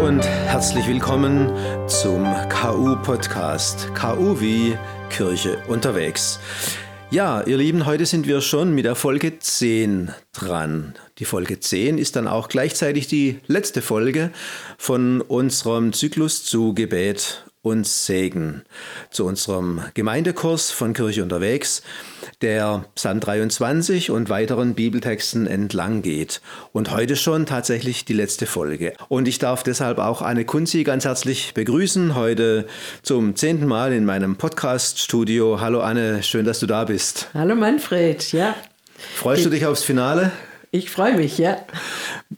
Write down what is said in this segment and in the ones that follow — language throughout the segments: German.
und herzlich willkommen zum KU-Podcast. KU wie Kirche unterwegs. Ja, ihr Lieben, heute sind wir schon mit der Folge 10 dran. Die Folge 10 ist dann auch gleichzeitig die letzte Folge von unserem Zyklus zu Gebet und Segen zu unserem Gemeindekurs von Kirche unterwegs, der Psalm 23 und weiteren Bibeltexten entlang geht. Und heute schon tatsächlich die letzte Folge. Und ich darf deshalb auch Anne Kunzi ganz herzlich begrüßen, heute zum zehnten Mal in meinem Podcast-Studio. Hallo Anne, schön, dass du da bist. Hallo Manfred, ja. Freust du dich aufs Finale? Ich freue mich, ja.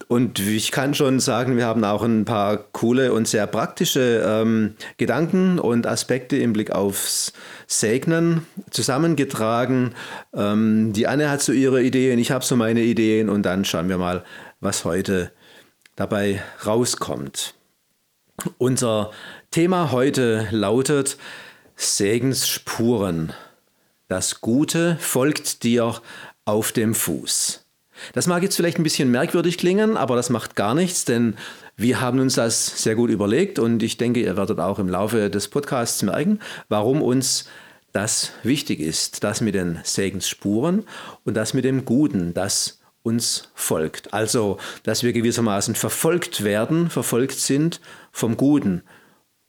Und ich kann schon sagen, wir haben auch ein paar coole und sehr praktische ähm, Gedanken und Aspekte im Blick aufs Segnen zusammengetragen. Ähm, die Anne hat so ihre Ideen, ich habe so meine Ideen und dann schauen wir mal, was heute dabei rauskommt. Unser Thema heute lautet Segensspuren. Das Gute folgt dir auf dem Fuß. Das mag jetzt vielleicht ein bisschen merkwürdig klingen, aber das macht gar nichts, denn wir haben uns das sehr gut überlegt und ich denke, ihr werdet auch im Laufe des Podcasts merken, warum uns das wichtig ist, das mit den Segensspuren und das mit dem Guten, das uns folgt. Also, dass wir gewissermaßen verfolgt werden, verfolgt sind vom Guten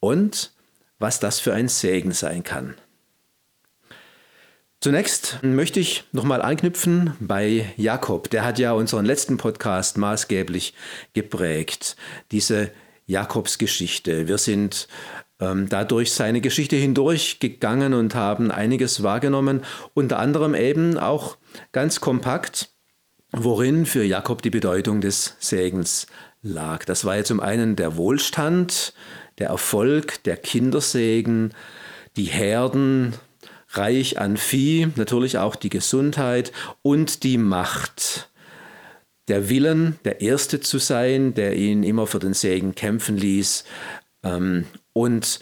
und was das für ein Segen sein kann. Zunächst möchte ich nochmal anknüpfen bei Jakob. Der hat ja unseren letzten Podcast maßgeblich geprägt. Diese Jakobsgeschichte. Wir sind ähm, dadurch seine Geschichte hindurchgegangen und haben einiges wahrgenommen, unter anderem eben auch ganz kompakt, worin für Jakob die Bedeutung des Segens lag. Das war ja zum einen der Wohlstand, der Erfolg, der Kindersegen, die Herden, reich an Vieh, natürlich auch die Gesundheit und die Macht. Der Willen, der Erste zu sein, der ihn immer für den Segen kämpfen ließ ähm, und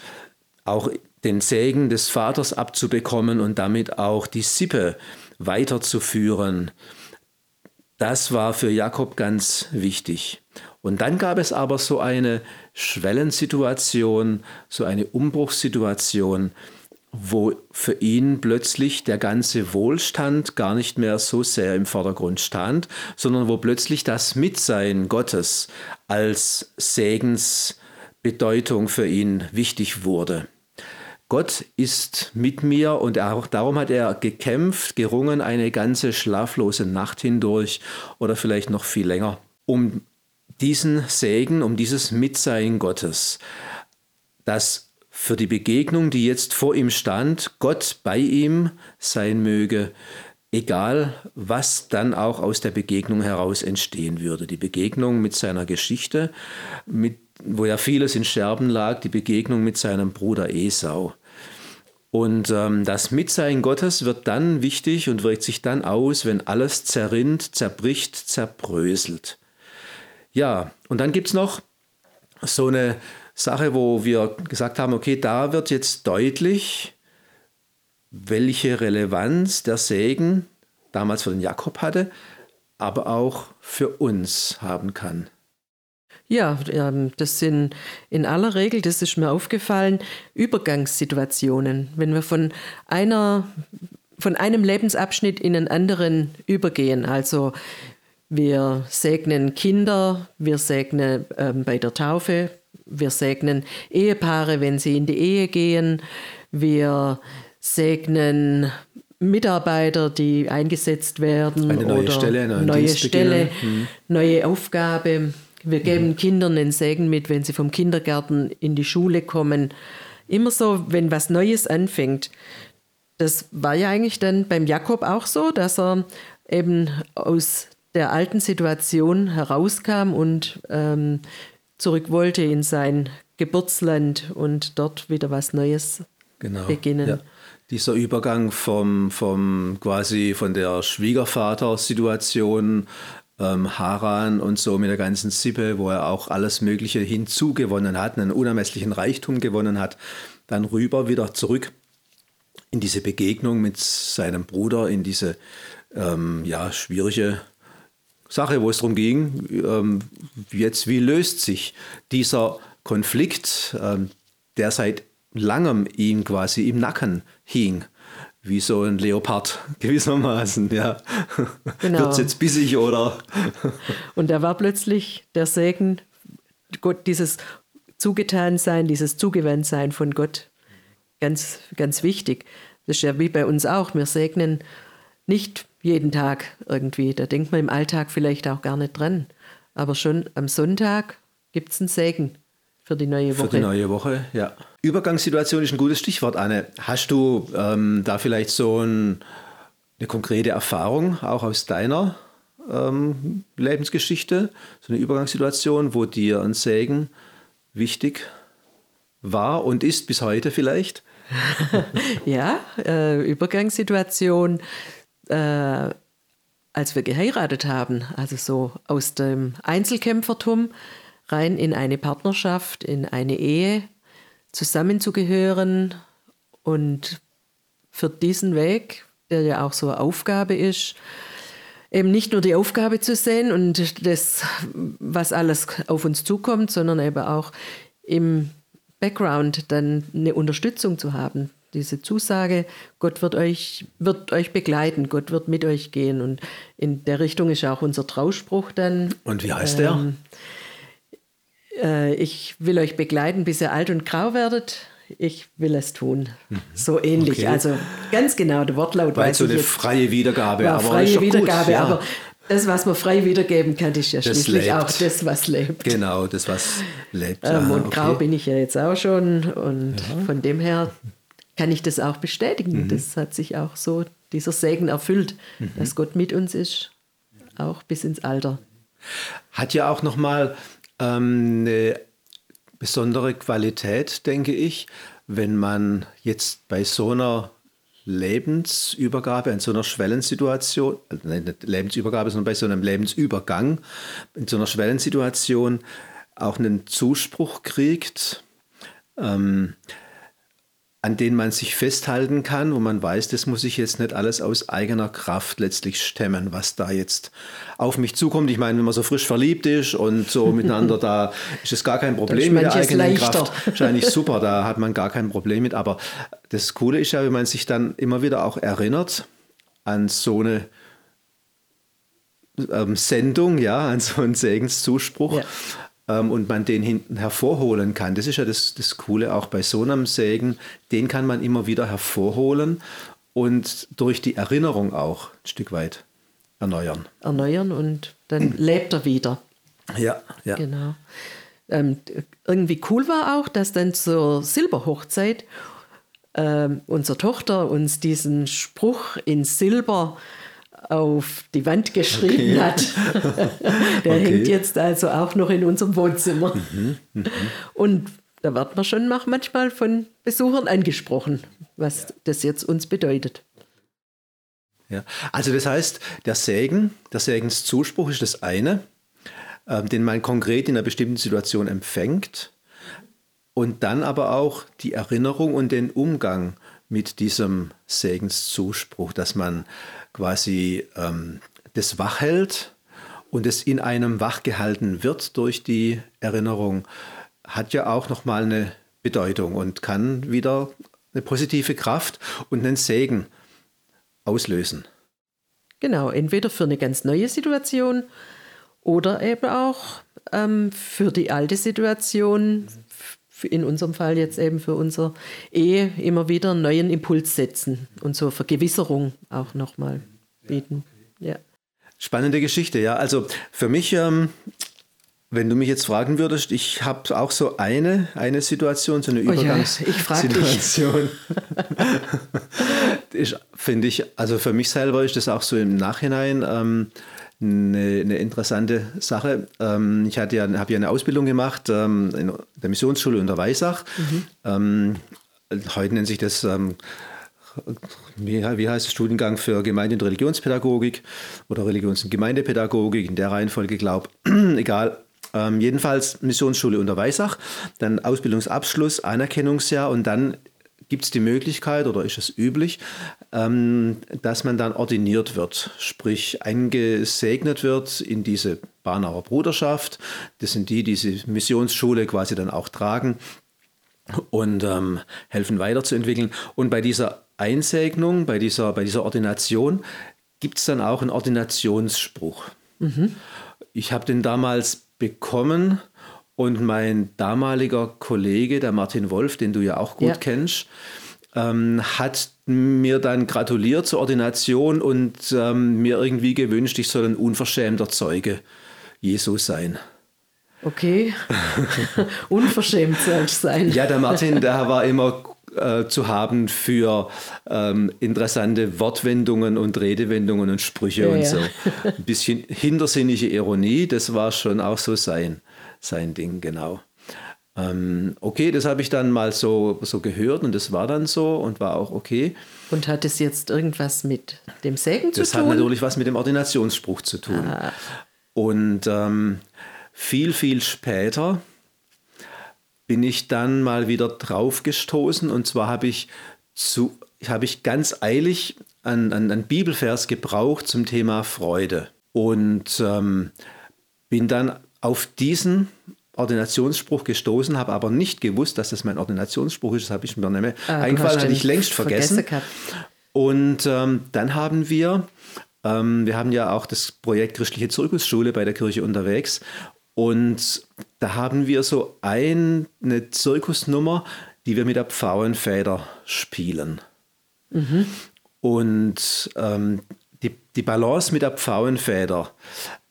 auch den Segen des Vaters abzubekommen und damit auch die Sippe weiterzuführen. Das war für Jakob ganz wichtig. Und dann gab es aber so eine Schwellensituation, so eine Umbruchssituation, wo für ihn plötzlich der ganze Wohlstand gar nicht mehr so sehr im Vordergrund stand, sondern wo plötzlich das Mitsein Gottes als Segensbedeutung für ihn wichtig wurde. Gott ist mit mir und auch darum hat er gekämpft, gerungen eine ganze schlaflose Nacht hindurch oder vielleicht noch viel länger, um diesen Segen, um dieses Mitsein Gottes, das für die Begegnung, die jetzt vor ihm stand, Gott bei ihm sein möge, egal was dann auch aus der Begegnung heraus entstehen würde. Die Begegnung mit seiner Geschichte, mit, wo ja vieles in Scherben lag, die Begegnung mit seinem Bruder Esau. Und ähm, das Mitsein Gottes wird dann wichtig und wirkt sich dann aus, wenn alles zerrinnt, zerbricht, zerbröselt. Ja, und dann gibt es noch so eine Sache, wo wir gesagt haben, okay, da wird jetzt deutlich, welche Relevanz der Segen damals für den Jakob hatte, aber auch für uns haben kann. Ja, ähm, das sind in aller Regel, das ist mir aufgefallen, Übergangssituationen. Wenn wir von einer von einem Lebensabschnitt in einen anderen übergehen. Also wir segnen Kinder, wir segnen ähm, bei der Taufe wir segnen Ehepaare, wenn sie in die Ehe gehen. Wir segnen Mitarbeiter, die eingesetzt werden. Eine neue oder Stelle, eine neue Stelle, hm. neue Aufgabe. Wir geben mhm. Kindern einen Segen mit, wenn sie vom Kindergarten in die Schule kommen. Immer so, wenn was Neues anfängt. Das war ja eigentlich dann beim Jakob auch so, dass er eben aus der alten Situation herauskam und ähm, zurück wollte in sein Geburtsland und dort wieder was Neues genau, beginnen. Ja. Dieser Übergang vom, vom quasi von der Schwiegervater-Situation ähm, Haran und so mit der ganzen Sippe, wo er auch alles Mögliche hinzugewonnen hat, einen unermesslichen Reichtum gewonnen hat, dann rüber wieder zurück in diese Begegnung mit seinem Bruder, in diese ähm, ja, schwierige Sache, wo es darum ging, ähm, jetzt wie löst sich dieser Konflikt, ähm, der seit langem ihm quasi im Nacken hing wie so ein Leopard gewissermaßen, ja. Genau. Wird es jetzt bissig oder? Und da war plötzlich der Segen, Gott, dieses Zugetansein, dieses Zugewandtsein von Gott ganz, ganz wichtig. Das ist ja wie bei uns auch. Wir segnen nicht jeden Tag irgendwie. Da denkt man im Alltag vielleicht auch gar nicht dran. Aber schon am Sonntag gibt es einen Segen für die neue Woche. Für die neue Woche, ja. Übergangssituation ist ein gutes Stichwort, Anne. Hast du ähm, da vielleicht so ein, eine konkrete Erfahrung, auch aus deiner ähm, Lebensgeschichte, so eine Übergangssituation, wo dir ein Segen wichtig war und ist bis heute vielleicht? ja, äh, Übergangssituation, äh, als wir geheiratet haben, also so aus dem Einzelkämpfertum rein in eine Partnerschaft, in eine Ehe, zusammenzugehören und für diesen Weg, der ja auch so eine Aufgabe ist, eben nicht nur die Aufgabe zu sehen und das, was alles auf uns zukommt, sondern eben auch im Background dann eine Unterstützung zu haben. Diese Zusage, Gott wird euch, wird euch begleiten, Gott wird mit euch gehen. Und in der Richtung ist auch unser Trauspruch dann. Und wie heißt ähm, der? Äh, ich will euch begleiten, bis ihr alt und grau werdet ich will es tun. Mhm. So ähnlich. Okay. Also ganz genau, der Wortlaut Weil weiß so eine freie Wiedergabe. aber freie Wiedergabe, gut, ja. aber das, was man frei wiedergeben kann, ist ja das schließlich lebt. auch das, was lebt. Genau, das, was lebt. Ähm, und okay. grau bin ich ja jetzt auch schon und ja. von dem her kann ich das auch bestätigen. Mhm. Das hat sich auch so, dieser Segen erfüllt, mhm. dass Gott mit uns ist, auch bis ins Alter. Hat ja auch nochmal ähm, eine besondere Qualität, denke ich, wenn man jetzt bei so einer Lebensübergabe, in so einer Schwellensituation, also nicht Lebensübergabe, sondern bei so einem Lebensübergang, in so einer Schwellensituation auch einen Zuspruch kriegt. Ähm, an denen man sich festhalten kann, wo man weiß, das muss ich jetzt nicht alles aus eigener Kraft letztlich stemmen, was da jetzt auf mich zukommt. Ich meine, wenn man so frisch verliebt ist und so miteinander, da ist es gar kein Problem mit der eigenen leichter. Kraft. Wahrscheinlich super, da hat man gar kein Problem mit. Aber das Coole ist ja, wenn man sich dann immer wieder auch erinnert an so eine ähm, Sendung, ja, an so einen Segenszuspruch. Ja und man den hinten hervorholen kann. Das ist ja das, das Coole auch bei so einem Sägen. Den kann man immer wieder hervorholen und durch die Erinnerung auch ein Stück weit erneuern. Erneuern und dann lebt er wieder. Ja, ja. Genau. Ähm, irgendwie cool war auch, dass dann zur Silberhochzeit ähm, unsere Tochter uns diesen Spruch in Silber auf die Wand geschrieben okay. hat. Der okay. hängt jetzt also auch noch in unserem Wohnzimmer. Mhm, mh. Und da wird man schon manchmal von Besuchern angesprochen, was ja. das jetzt uns bedeutet. Ja. Also das heißt, der Segen, der Segenszuspruch ist das eine, äh, den man konkret in einer bestimmten Situation empfängt und dann aber auch die Erinnerung und den Umgang mit diesem Segenszuspruch, dass man quasi ähm, das wachhält und es in einem wachgehalten wird durch die Erinnerung, hat ja auch nochmal eine Bedeutung und kann wieder eine positive Kraft und einen Segen auslösen. Genau, entweder für eine ganz neue Situation oder eben auch ähm, für die alte Situation, in unserem Fall jetzt eben für unsere Ehe immer wieder einen neuen Impuls setzen und so Vergewisserung auch nochmal bieten. Ja. Spannende Geschichte, ja. Also für mich, ähm, wenn du mich jetzt fragen würdest, ich habe auch so eine, eine Situation, so eine oh Übergangssituation. Ja, Finde ich, also für mich selber ist das auch so im Nachhinein ähm, eine, eine, interessante Sache. Ähm, ich hatte ja, habe ja eine Ausbildung gemacht ähm, in der Missionsschule unter Weisach. Mhm. Ähm, heute nennt sich das ähm, wie, heißt es, Studiengang für Gemeinde- und Religionspädagogik oder Religions- und Gemeindepädagogik, in der Reihenfolge, glaube egal. Ähm, jedenfalls Missionsschule unter Weisach, dann Ausbildungsabschluss, Anerkennungsjahr und dann gibt es die Möglichkeit oder ist es üblich, ähm, dass man dann ordiniert wird, sprich eingesegnet wird in diese Barnauer Bruderschaft. Das sind die, die diese Missionsschule quasi dann auch tragen und ähm, helfen weiterzuentwickeln. Und bei dieser Einsegnung, bei dieser, bei dieser Ordination gibt es dann auch einen Ordinationsspruch. Mhm. Ich habe den damals bekommen und mein damaliger Kollege, der Martin Wolf, den du ja auch gut ja. kennst, ähm, hat mir dann gratuliert zur Ordination und ähm, mir irgendwie gewünscht, ich soll ein unverschämter Zeuge Jesu sein. Okay, unverschämt soll ich sein. Ja, der Martin, der war immer äh, zu haben für ähm, interessante Wortwendungen und Redewendungen und Sprüche ja, und so. Ein bisschen hintersinnige Ironie, das war schon auch so sein sein Ding, genau. Ähm, okay, das habe ich dann mal so, so gehört und das war dann so und war auch okay. Und hat es jetzt irgendwas mit dem Segen das zu tun? Das hat natürlich was mit dem Ordinationsspruch zu tun. Ah. Und ähm, viel, viel später bin ich dann mal wieder drauf gestoßen und zwar habe ich, zu, hab ich ganz eilig einen, einen Bibelvers gebraucht zum Thema Freude und ähm, bin dann auf diesen Ordinationsspruch gestoßen, habe aber nicht gewusst, dass das mein Ordinationsspruch ist. Das habe ich mir mehr ah, eingefallen, hatte ich längst vergessen. vergessen und ähm, dann haben wir, ähm, wir haben ja auch das Projekt Christliche Zirkusschule bei der Kirche unterwegs. Und da haben wir so ein, eine Zirkusnummer, die wir mit der Pfauenfeder spielen. Mhm. Und ähm, die, die Balance mit der Pfauenfeder,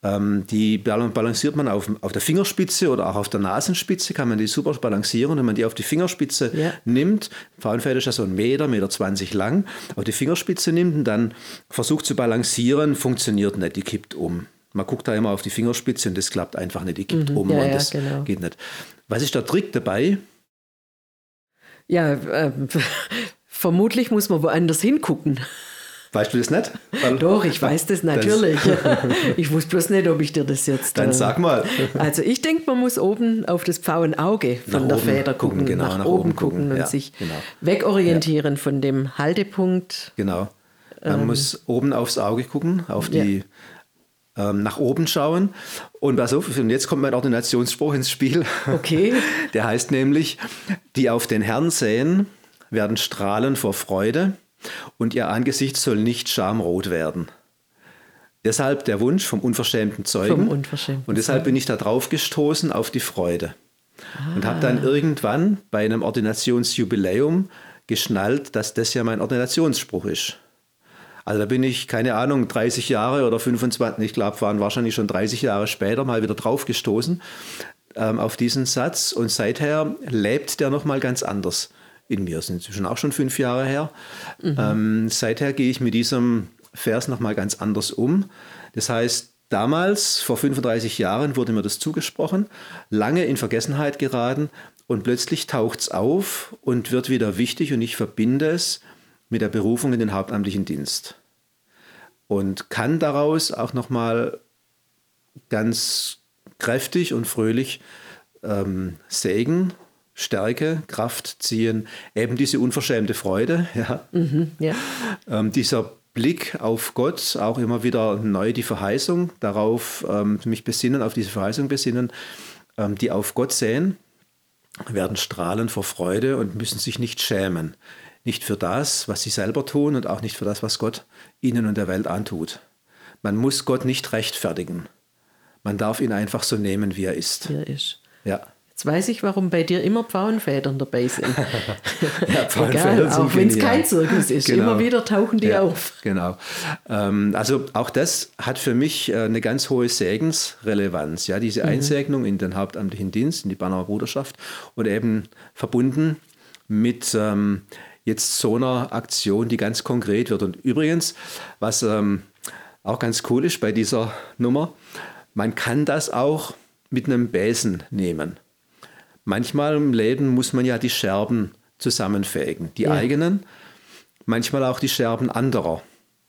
die balanciert man auf, auf der Fingerspitze oder auch auf der Nasenspitze, kann man die super balancieren. Wenn man die auf die Fingerspitze ja. nimmt, Pfauenfeder ist ja so ein Meter, Meter 20 lang, auf die Fingerspitze nimmt und dann versucht zu balancieren, funktioniert nicht, die kippt um. Man guckt da immer auf die Fingerspitze und das klappt einfach nicht, die kippt mhm, um ja, und ja, das genau. geht nicht. Was ist der Trick dabei? Ja, äh, vermutlich muss man woanders hingucken. Weißt du das nicht? Weil, Doch, ich weiß das natürlich. ich wusste bloß nicht, ob ich dir das jetzt. Dann äh, sag mal. Also ich denke, man muss oben auf das Pfauenauge von nach der Feder gucken, gucken genau, nach, nach, oben gucken, gucken und ja, sich genau. wegorientieren ja. von dem Haltepunkt. Genau. Man ähm, muss oben aufs Auge gucken, auf die ja. ähm, nach oben schauen. Und pass auf, und jetzt kommt mein Ordinationsspruch ins Spiel. Okay. Der heißt nämlich, die auf den Herrn sehen, werden strahlen vor Freude und ihr Angesicht soll nicht schamrot werden. Deshalb der Wunsch vom unverschämten Zeugen. Vom unverschämten und deshalb bin ich da drauf gestoßen auf die Freude. Ah. Und habe dann irgendwann bei einem Ordinationsjubiläum geschnallt, dass das ja mein Ordinationsspruch ist. Also da bin ich, keine Ahnung, 30 Jahre oder 25, ich glaube, waren wahrscheinlich schon 30 Jahre später mal wieder drauf gestoßen ähm, auf diesen Satz. Und seither lebt der nochmal ganz anders in mir. Das ist inzwischen auch schon fünf Jahre her. Mhm. Ähm, seither gehe ich mit diesem Vers nochmal ganz anders um. Das heißt, damals, vor 35 Jahren, wurde mir das zugesprochen, lange in Vergessenheit geraten und plötzlich taucht es auf und wird wieder wichtig und ich verbinde es mit der Berufung in den hauptamtlichen Dienst. Und kann daraus auch nochmal ganz kräftig und fröhlich ähm, sägen Stärke, Kraft ziehen, eben diese unverschämte Freude, ja. Mhm, ja. Ähm, dieser Blick auf Gott, auch immer wieder neu die Verheißung, darauf ähm, mich besinnen, auf diese Verheißung besinnen, ähm, die auf Gott sehen, werden strahlen vor Freude und müssen sich nicht schämen. Nicht für das, was sie selber tun und auch nicht für das, was Gott ihnen und der Welt antut. Man muss Gott nicht rechtfertigen. Man darf ihn einfach so nehmen, wie er ist. Wie er ist. Ja. Jetzt weiß ich, warum bei dir immer Pfauenfedern dabei sind. ja, Egal, auch wenn es kein Zirkus ist. Genau. Immer wieder tauchen die ja, auf. Genau. Ähm, also auch das hat für mich äh, eine ganz hohe Segensrelevanz. Ja, diese mhm. Einsegnung in den hauptamtlichen Dienst, in die Bannauer Bruderschaft und eben verbunden mit ähm, jetzt so einer Aktion, die ganz konkret wird. Und übrigens, was ähm, auch ganz cool ist bei dieser Nummer, man kann das auch mit einem Besen nehmen. Manchmal im Leben muss man ja die Scherben zusammenfägen, die ja. eigenen, manchmal auch die Scherben anderer,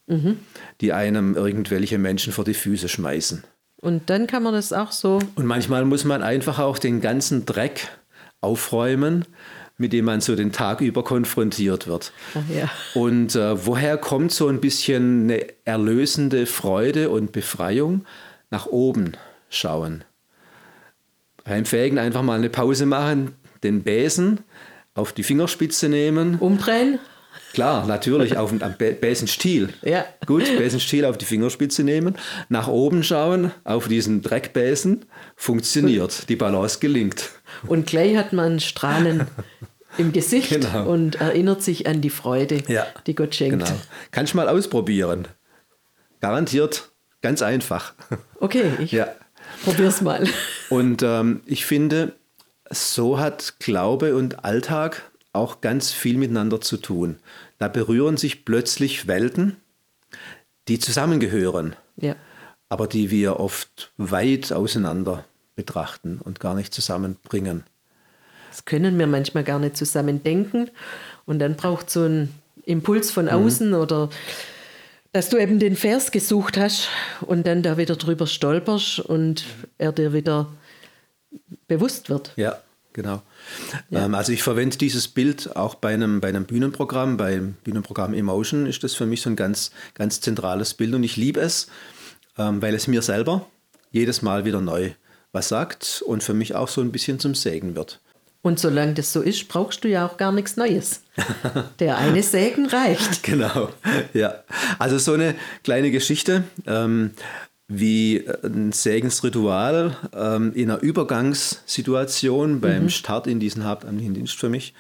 mhm. die einem irgendwelche Menschen vor die Füße schmeißen. Und dann kann man das auch so. Und manchmal muss man einfach auch den ganzen Dreck aufräumen mit dem man so den Tag über konfrontiert wird. Ja. Und äh, woher kommt so ein bisschen eine erlösende Freude und Befreiung? Nach oben schauen. Beim Fägen einfach mal eine Pause machen, den Besen auf die Fingerspitze nehmen. Umdrehen? Klar, natürlich, auf den am Besenstiel. Ja. Gut, Besenstiel auf die Fingerspitze nehmen, nach oben schauen, auf diesen Dreckbesen, funktioniert, die Balance gelingt. Und gleich hat man Strahlen im Gesicht Genau. und erinnert sich an die Freude, Ja. die Gott schenkt. Genau. Kannst mal ausprobieren. Garantiert, ganz einfach. Okay, ich Ja. Probier's mal. Und ähm, ich finde, so hat Glaube und Alltag auch ganz viel miteinander zu tun. Da berühren sich plötzlich Welten, die zusammengehören, Ja. aber die wir oft weit auseinander betrachten und gar nicht zusammenbringen. Das können wir manchmal gar nicht zusammen denken. Und dann braucht so ein Impuls von außen oder dass du eben den Vers gesucht hast und dann da wieder drüber stolperst und er dir wieder bewusst wird. Ja, genau. Ähm, also ich verwende dieses Bild auch bei einem, bei einem Bühnenprogramm, beim Bühnenprogramm Emotion ist das für mich so ein ganz, ganz zentrales Bild und ich liebe es, ähm, weil es mir selber jedes Mal wieder neu was sagt und für mich auch so ein bisschen zum Segen wird. Und solange das so ist, brauchst du ja auch gar nichts Neues. Der eine Segen reicht. Genau, ja. Also so eine kleine Geschichte, ähm, wie ein Segensritual ähm, in einer Übergangssituation beim Start in diesen hauptamtlichen Dienst für mich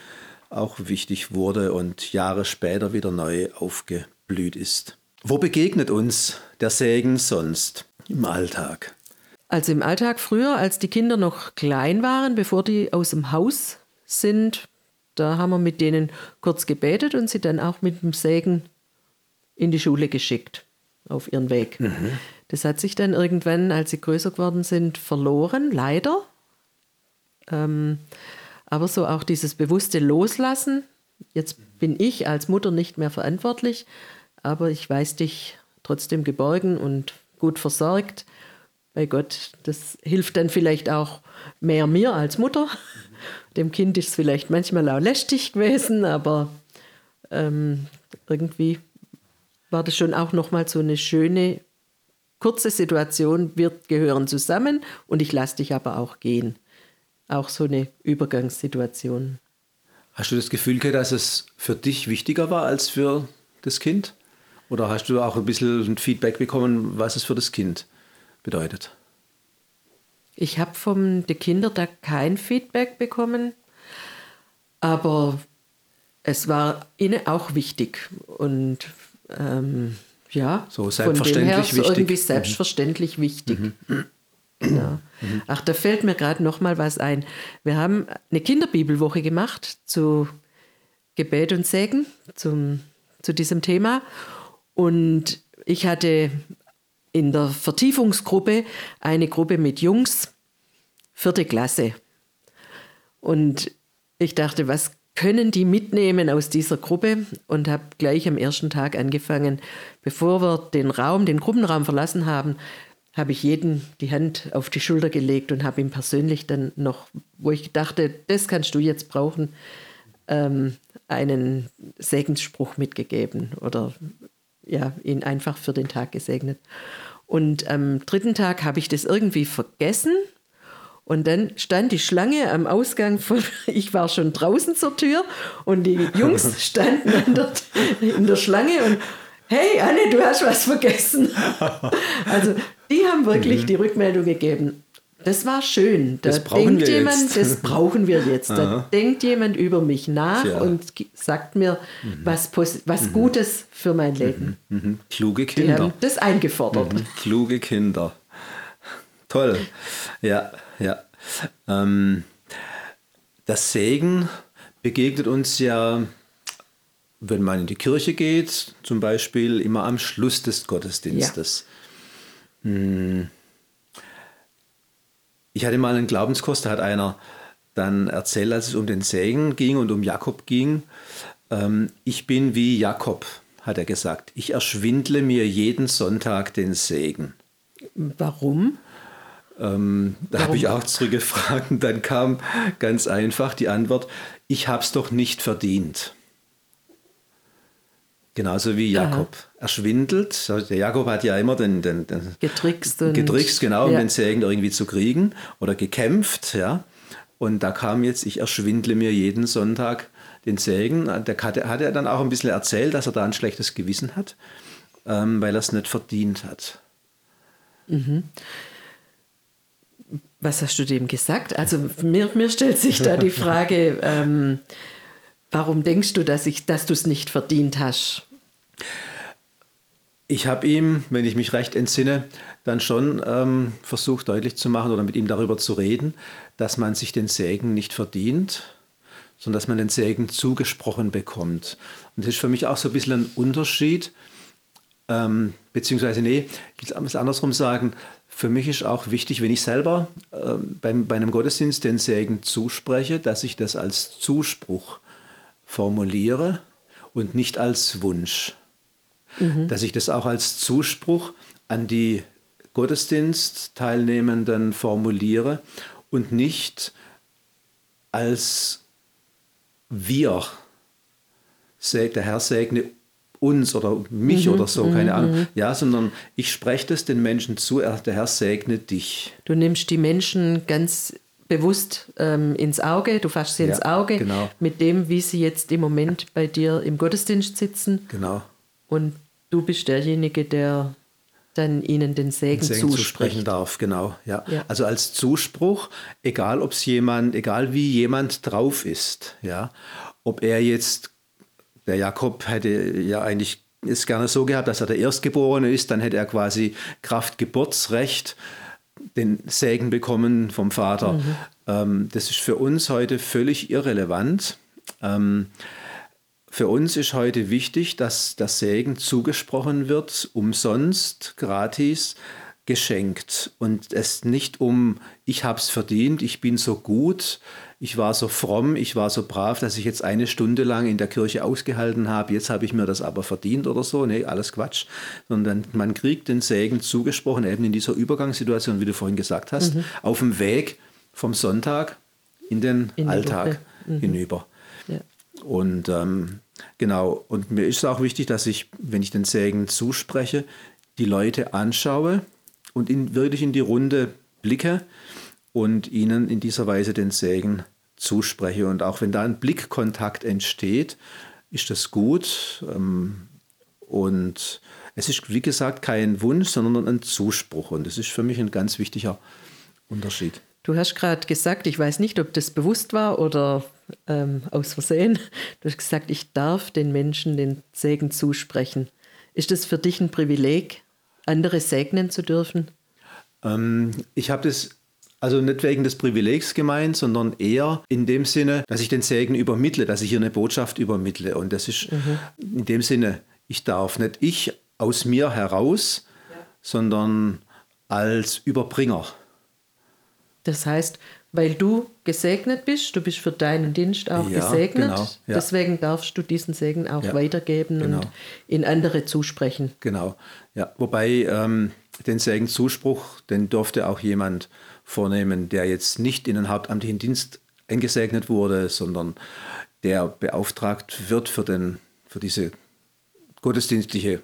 auch wichtig wurde und Jahre später wieder neu aufgeblüht ist. Wo begegnet uns der Segen sonst im Alltag? Also im Alltag früher, als die Kinder noch klein waren, bevor die aus dem Haus sind, da haben wir mit denen kurz gebetet und sie dann auch mit dem Segen in die Schule geschickt, auf ihren Weg. Das hat sich dann irgendwann, als sie größer geworden sind, verloren, leider. Ähm, aber so auch dieses bewusste Loslassen. Jetzt bin ich als Mutter nicht mehr verantwortlich, aber ich weiß dich trotzdem geborgen und gut versorgt bei Gott. Das hilft dann vielleicht auch mehr mir als Mutter. Dem Kind ist es vielleicht manchmal auch lästig gewesen, aber ähm, irgendwie war das schon auch nochmal so eine schöne, kurze Situation. Wir gehören zusammen und ich lasse dich aber auch gehen. Auch so eine Übergangssituation. Hast du das Gefühl gehabt, dass es für dich wichtiger war als für das Kind? Oder hast du auch ein bisschen Feedback bekommen, was es für das Kind bedeutet? Ich habe von den Kindern da kein Feedback bekommen, aber es war ihnen auch wichtig. Und ähm, ja, So von dem her selbstverständlich wichtig. irgendwie Mhm. selbstverständlich wichtig. Genau. Ach, da fällt mir gerade noch mal was ein. Wir haben eine Kinderbibelwoche gemacht zu Gebet und Segen, zum, zu diesem Thema. Und ich hatte in der Vertiefungsgruppe eine Gruppe mit Jungs, vierte Klasse. Und ich dachte, was können die mitnehmen aus dieser Gruppe? Und habe gleich am ersten Tag angefangen, bevor wir den Raum, den Gruppenraum verlassen haben, habe ich jeden die Hand auf die Schulter gelegt und habe ihm persönlich dann noch, wo ich dachte, das kannst du jetzt brauchen, ähm, einen Segensspruch mitgegeben oder ja, ihn einfach für den Tag gesegnet. Und am dritten Tag habe ich das irgendwie vergessen. Und dann stand die Schlange am Ausgang von, ich war schon draußen zur Tür und die Jungs standen an der, in der Schlange und hey Anne, du hast was vergessen. Also die haben wirklich die Rückmeldung gegeben. Das war schön. Da Das brauchen denkt wir jemand, jetzt. das brauchen wir jetzt. Da denkt jemand über mich nach Tja. und sagt mir was, Posi- was Gutes für mein Leben. Mhm. Kluge Die Kinder. haben das eingefordert. Mhm. Kluge Kinder. Toll. Ja, ja. Ähm, das Segen begegnet uns ja, wenn man in die Kirche geht, zum Beispiel immer am Schluss des Gottesdienstes. Hm. Ich hatte mal einen Glaubenskurs, da hat einer dann erzählt, als es um den Segen ging und um Jakob ging. Ähm, ich bin wie Jakob, hat er gesagt. Ich erschwindle mir jeden Sonntag den Segen. Warum? Ähm, da habe ich auch zurückgefragt und dann kam ganz einfach die Antwort, ich habe es doch nicht verdient. Genauso wie Jakob. Aha. Er schwindelt. Der Jakob hat ja immer den, den, den getrickst, getrickst genau, um ja. den Segen irgendwie zu kriegen oder gekämpft. Ja. Und da kam jetzt, ich erschwindle mir jeden Sonntag den Segen. Der hat, hat er dann auch ein bisschen erzählt, dass er da ein schlechtes Gewissen hat, ähm, weil er es nicht verdient hat. Mhm. Was hast du dem gesagt? Also mir, mir stellt sich da die Frage, ähm, warum denkst du, dass, dass du es nicht verdient hast? Ich habe ihm, wenn ich mich recht entsinne, dann schon ähm, versucht deutlich zu machen oder mit ihm darüber zu reden, dass man sich den Segen nicht verdient, sondern dass man den Segen zugesprochen bekommt. Und das ist für mich auch so ein bisschen ein Unterschied, ähm, beziehungsweise, nee, ich will es andersrum sagen, für mich ist auch wichtig, wenn ich selber äh, beim, bei einem Gottesdienst den Segen zuspreche, dass ich das als Zuspruch formuliere und nicht als Wunsch. Mhm. Dass ich das auch als Zuspruch an die Gottesdienstteilnehmenden formuliere und nicht als wir. Der Herr segne uns oder mich mhm, oder so, keine mhm, Ahnung. Mhm. Ja, sondern ich spreche das den Menschen zu, der Herr segne dich. Du nimmst die Menschen ganz bewusst ähm, ins Auge, du fasst sie ja, ins Auge genau. mit dem, wie sie jetzt im Moment bei dir im Gottesdienst sitzen. Genau. Und du bist derjenige, der dann ihnen den Segen, Segen zusprechen darf, genau. Ja. ja. Also als Zuspruch, egal ob es jemand, egal wie jemand drauf ist, ja, ob er jetzt der Jakob hätte ja eigentlich es gerne so gehabt, dass er der Erstgeborene ist, dann hätte er quasi Kraft Geburtsrecht den Segen bekommen vom Vater. Mhm. Ähm, das ist für uns heute völlig irrelevant. Ähm, für uns ist heute wichtig, dass der Segen zugesprochen wird, umsonst, gratis, geschenkt und es nicht um, ich habe es verdient, ich bin so gut, ich war so fromm, ich war so brav, dass ich jetzt eine Stunde lang in der Kirche ausgehalten habe, jetzt habe ich mir das aber verdient oder so. Nee, alles Quatsch. Sondern man kriegt den Segen zugesprochen, eben in dieser Übergangssituation, wie du vorhin gesagt hast, mhm. auf dem Weg vom Sonntag in den in Alltag mhm. hinüber. Ja. Und ähm, genau, und mir ist es auch wichtig, dass ich, wenn ich den Segen zuspreche, die Leute anschaue und in, wirklich in die Runde blicke und ihnen in dieser Weise den Segen zuspreche. Und auch wenn da ein Blickkontakt entsteht, ist das gut. Ähm, und es ist, wie gesagt, kein Wunsch, sondern ein Zuspruch. Und das ist für mich ein ganz wichtiger Unterschied. Du hast gerade gesagt, ich weiß nicht, ob das bewusst war oder ähm, aus Versehen. Du hast gesagt, ich darf den Menschen den Segen zusprechen. Ist das für dich ein Privileg, andere segnen zu dürfen? Ähm, ich habe das also nicht wegen des Privilegs gemeint, sondern eher in dem Sinne, dass ich den Segen übermittle, dass ich hier eine Botschaft übermittle. Und das ist mhm. in dem Sinne, ich darf nicht ich aus mir heraus, ja. sondern als Überbringer. Das heißt, weil du gesegnet bist, du bist für deinen Dienst auch ja, gesegnet, genau, ja. deswegen darfst du diesen Segen auch ja, weitergeben genau. und in andere zusprechen. Genau, ja. Wobei ähm, den Segenzuspruch, den durfte auch jemand vornehmen, der jetzt nicht in den hauptamtlichen Dienst eingesegnet wurde, sondern der beauftragt wird für, den, für diese gottesdienstliche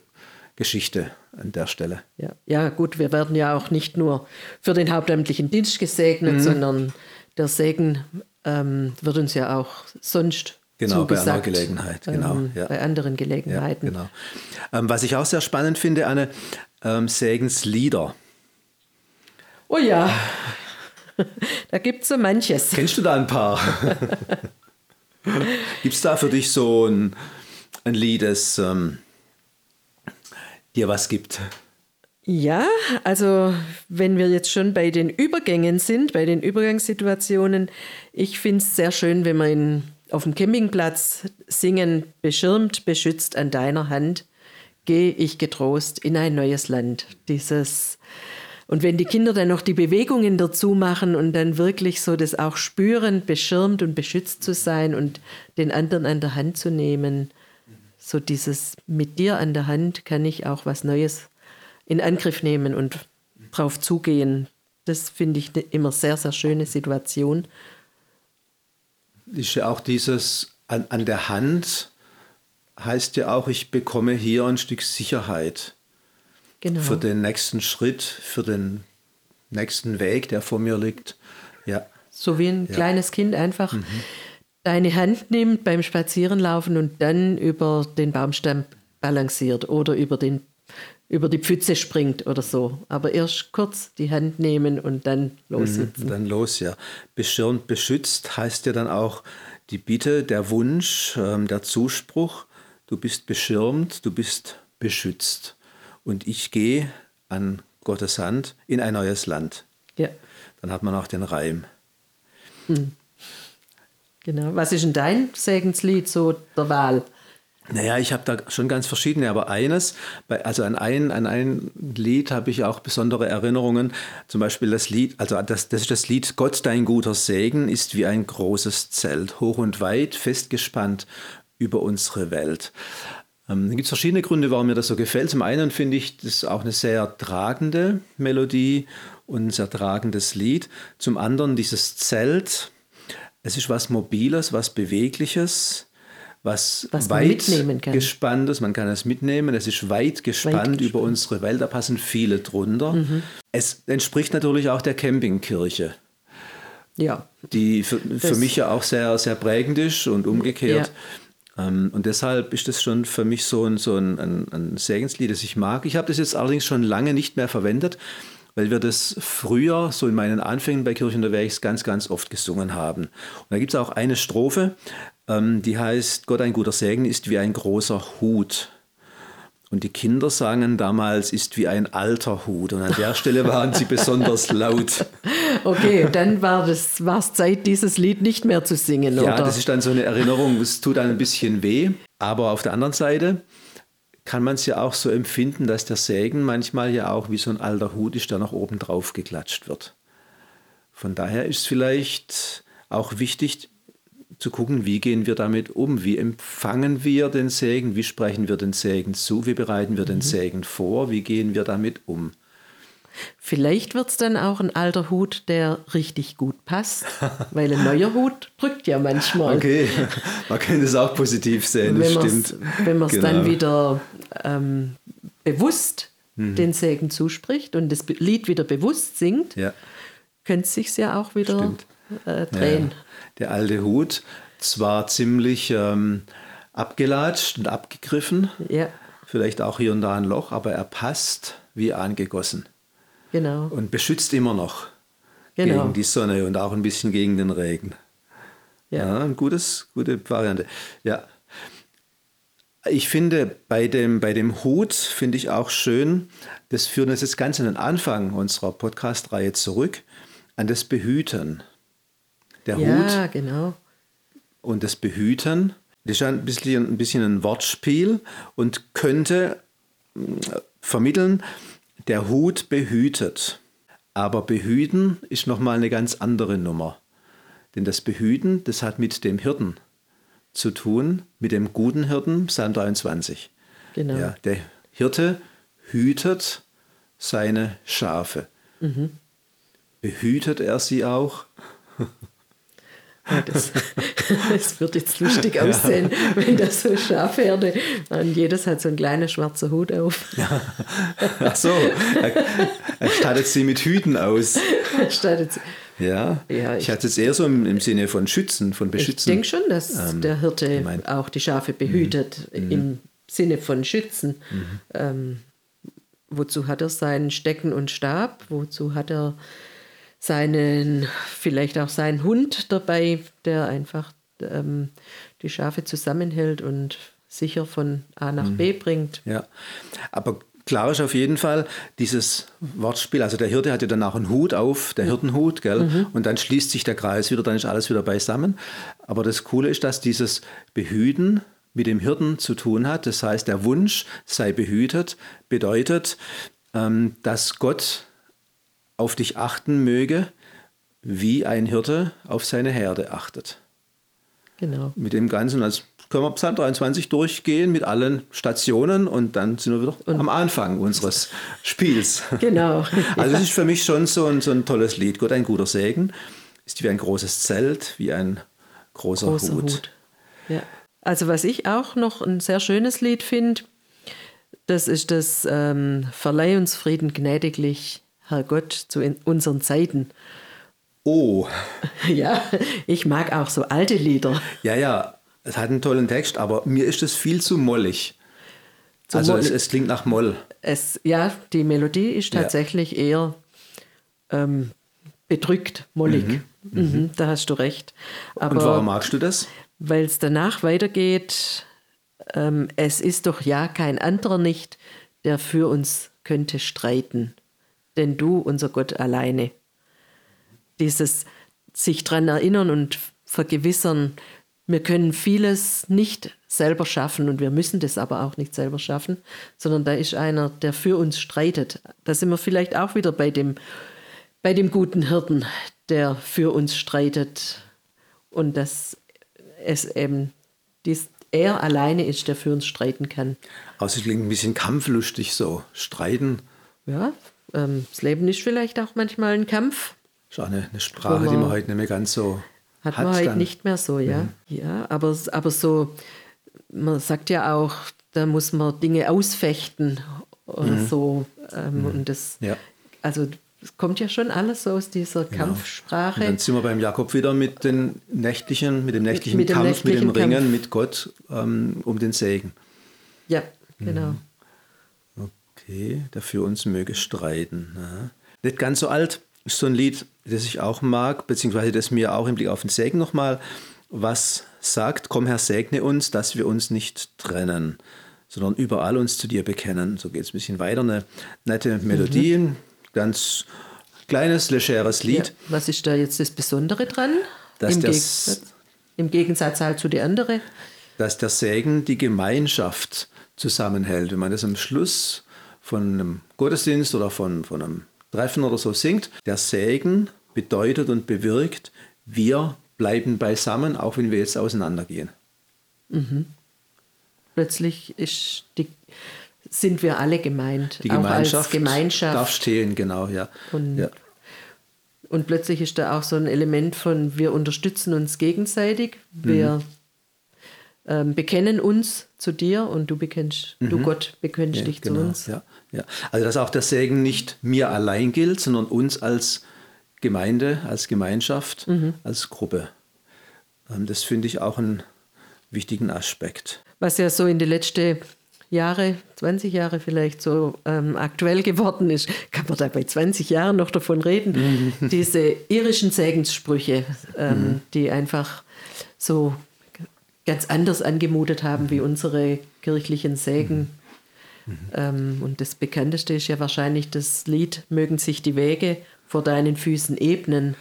Geschichte an der Stelle. Ja. ja, gut, wir werden ja auch nicht nur für den hauptamtlichen Dienst gesegnet, mhm. sondern der Segen ähm, wird uns ja auch sonst Genau, zugesagt, bei einer Gelegenheit. Genau, ähm, ja. Bei anderen Gelegenheiten. Ja, genau. Ähm, was ich auch sehr spannend finde, Anne, ähm, Segenslieder. Oh ja, da gibt es so manches. Kennst du da ein paar? gibt es da für dich so ein, ein Lied, das ähm, dir was gibt? Ja, also wenn wir jetzt schon bei den Übergängen sind, bei den Übergangssituationen, ich finde es sehr schön, wenn wir in, auf dem Campingplatz singen, beschirmt, beschützt an deiner Hand, gehe ich getrost in ein neues Land. Dieses und wenn die Kinder dann noch die Bewegungen dazu machen und dann wirklich so das auch spüren, beschirmt und beschützt zu sein und den anderen an der Hand zu nehmen, so dieses mit dir an der Hand kann ich auch was Neues in Angriff nehmen und drauf zugehen. Das finde ich immer sehr, sehr schöne Situation. Ist ja auch dieses an, an der Hand heißt ja auch, ich bekomme hier ein Stück Sicherheit Genau. für den nächsten Schritt, für den nächsten Weg, der vor mir liegt. Ja, So wie ein kleines Kind einfach deine Hand nimmt beim Spazierenlaufen und dann über den Baumstamm balanciert oder über, den, über die Pfütze springt oder so. Aber erst kurz die Hand nehmen und dann lossitzen. dann los, ja. Beschirmt, beschützt heißt ja dann auch die Bitte, der Wunsch, ähm, der Zuspruch, du bist beschirmt, du bist beschützt. Und ich gehe an Gottes Hand in ein neues Land. Ja, Dann hat man auch den Reim. Genau. Was ist denn dein Segenslied so der Wahl? Naja, ich habe da schon ganz verschiedene, aber eines, also an ein, an ein Lied habe ich auch besondere Erinnerungen. Zum Beispiel das Lied, also das, das ist das Lied Gott, dein guter Segen, ist wie ein großes Zelt, hoch und weit, festgespannt über unsere Welt. Ähm, da gibt es verschiedene Gründe, warum mir das so gefällt. Zum einen finde ich das auch eine sehr tragende Melodie und ein sehr tragendes Lied. Zum anderen dieses Zelt, es ist was Mobiles, was Bewegliches, was, Was man weit mitnehmen kann. gespanntes, man kann es mitnehmen, es ist weit gespannt Weit gespannt. Mhm. über unsere Welt, da passen viele drunter. Es entspricht natürlich auch der Campingkirche, Ja, die für, für mich ja auch sehr, sehr prägend ist und umgekehrt. Ähm, und deshalb ist das schon für mich so ein, so ein, ein, ein Segenslied, das ich mag. Ich habe das jetzt allerdings schon lange nicht mehr verwendet, weil wir das früher, so in meinen Anfängen bei Kirche unterwegs, ganz, ganz oft gesungen haben. Und da gibt es auch eine Strophe, ähm, die heißt, Gott ein guter Segen ist wie ein großer Hut. Und die Kinder sangen damals, ist wie ein alter Hut. Und an der Stelle waren sie besonders laut. okay, dann war es Zeit, dieses Lied nicht mehr zu singen, Ja, oder? das ist dann so eine Erinnerung, es tut dann ein bisschen weh. Aber auf der anderen Seite kann man es ja auch so empfinden, dass der Segen manchmal ja auch wie so ein alter Hut ist, der nach oben drauf geklatscht wird. Von daher ist es vielleicht auch wichtig zu gucken, wie gehen wir damit um, wie empfangen wir den Segen, wie sprechen wir den Segen zu, wie bereiten wir den Segen vor, wie gehen wir damit um. Vielleicht wird es dann auch ein alter Hut, der richtig gut passt, weil ein neuer Hut drückt ja manchmal. Okay, man kann das auch positiv sehen, das wenn man stimmt. es wenn man's dann Genau. wieder ähm, bewusst Mhm. den Segen zuspricht und das Lied wieder bewusst singt, Ja. könnte es sich ja auch wieder äh, drehen. Ja, der alte Hut, zwar ziemlich ähm, abgelatscht und abgegriffen, Ja, vielleicht auch hier und da ein Loch, aber er passt wie angegossen genau. und beschützt immer noch Genau. gegen die Sonne und auch ein bisschen gegen den Regen. Ja. Ja, ein gutes, gute Variante. Ja. Ich finde, bei dem, bei dem Hut finde ich auch schön, das führt uns jetzt ganz an den Anfang unserer Podcast-Reihe zurück, an das Behüten. Der Hut Ja, genau. und das Behüten. Das ist ja ein bisschen, ein bisschen ein Wortspiel und könnte mm, vermitteln, der Hut behütet. Aber behüten ist nochmal eine ganz andere Nummer. Denn das Behüten, das hat mit dem Hirten zu tun, mit dem guten Hirten, Psalm 23. Genau. Ja, der Hirte hütet seine Schafe. Mhm. Behütet er sie auch? Ja, das, das wird jetzt lustig aussehen, wenn das so Schafherde und jedes hat so einen kleinen schwarzen Hut auf. Ach so, er, er stattet sie mit Hüten aus. Statt jetzt, Ja, Ja, ich, ich- hatte es eher so im, im Sinne von Schützen, von ich Beschützen. denke schon, dass der Hirte gemeint. auch die Schafe behütet, im Sinne von Schützen. Ähm, wozu hat er seinen Stecken und Stab? Wozu hat er seinen, vielleicht auch seinen Hund dabei, der einfach ähm, die Schafe zusammenhält und sicher von A nach B bringt? Ja, aber klar ist auf jeden Fall dieses Wortspiel. Also der Hirte hat ja danach einen Hut auf, der Hirtenhut, gell? Und dann schließt sich der Kreis wieder, dann ist alles wieder beisammen. Aber das Coole ist, dass dieses Behüten mit dem Hirten zu tun hat. Das heißt, der Wunsch sei behütet, bedeutet, ähm, dass Gott auf dich achten möge, wie ein Hirte auf seine Herde achtet. Genau. Mit dem Ganzen als können wir Psalm 23 durchgehen mit allen Stationen und dann sind wir wieder und am Anfang unseres Spiels. Genau. Also es ist für mich schon so ein, so ein tolles Lied. Gott ein guter Segen. Ist wie ein großes Zelt, wie ein großer, großer Hut. Hut. Ja. Also was ich auch noch ein sehr schönes Lied finde, das ist das ähm, Verleih uns Frieden gnädiglich, Herr Gott, zu unseren Zeiten. Oh. Ja, ich mag auch so alte Lieder. Ja, ja, es hat einen tollen Text, aber mir ist es viel zu mollig. Zu also moll es, es, klingt nach Moll. Es, ja, die Melodie ist tatsächlich ja. eher ähm, bedrückt, mollig. Mhm. Mhm. Mhm, da hast du recht. Aber, Und warum magst du das? Weil es danach weitergeht, ähm, es ist doch ja kein anderer nicht, der für uns könnte streiten. Denn du, unser Gott alleine. Dieses sich daran erinnern und vergewissern, wir können vieles nicht selber schaffen und wir müssen das aber auch nicht selber schaffen, sondern da ist einer, der für uns streitet. Da sind wir vielleicht auch wieder bei dem, bei dem guten Hirten, der für uns streitet und dass es eben dies, er alleine ist, der für uns streiten kann. Also es klingt ein bisschen kampflustig so, streiten. Ja, ähm, das Leben ist vielleicht auch manchmal ein Kampf. Das ist auch eine, eine Sprache, man, die man heute nicht mehr ganz so hat, hat man halt dann. nicht mehr so, ja. Mhm. Ja, aber, aber so, man sagt ja auch, da muss man Dinge ausfechten oder mhm. so. Ähm, mhm. Und das, ja. also es kommt ja schon alles so aus dieser genau. Kampfsprache. Und dann sind wir beim Jakob wieder mit, den nächtlichen, mit dem nächtlichen mit, mit Kampf, dem nächtlichen mit dem Ringen Kampf. mit Gott um, um den Segen. Ja, genau. Mhm. Okay, der für uns möge streiten. Ja. Nicht ganz so alt, ist so ein Lied, das ich auch mag, beziehungsweise das mir auch im Blick auf den Segen nochmal was sagt, komm Herr, segne uns, dass wir uns nicht trennen, sondern überall uns zu dir bekennen. So geht es ein bisschen weiter, eine nette Melodie, mhm. ganz kleines, legeres Lied. Ja, was ist da jetzt das Besondere dran? Dass Im, Gegensatz, Im Gegensatz halt zu den anderen? Dass der Segen die Gemeinschaft zusammenhält. Wenn man das am Schluss von einem Gottesdienst oder von, von einem Treffen oder so singt. Der Segen bedeutet und bewirkt, wir bleiben beisammen, auch wenn wir jetzt auseinandergehen. Mhm. Plötzlich die, sind wir alle gemeint. Die Gemeinschaft, Gemeinschaft. darf stehen, genau, ja. Und, ja. und plötzlich ist da auch so ein Element von, wir unterstützen uns gegenseitig, wir mhm ähm, bekennen uns zu dir und du bekennst, mhm. du Gott bekennst ja, dich genau, zu uns. Ja, ja. Also dass auch der Segen nicht mir allein gilt, sondern uns als Gemeinde, als Gemeinschaft, mhm. als Gruppe. Ähm, das finde ich auch einen wichtigen Aspekt. Was ja so in den letzten Jahre, 20 Jahre vielleicht so ähm, aktuell geworden ist, kann man da bei 20 Jahren noch davon reden, mhm. diese irischen Segenssprüche, ähm, mhm. die einfach so ganz anders angemutet haben wie unsere kirchlichen Sägen. Mhm. Ähm, und das bekannteste ist ja wahrscheinlich das Lied Mögen sich die Wege vor deinen Füßen ebnen.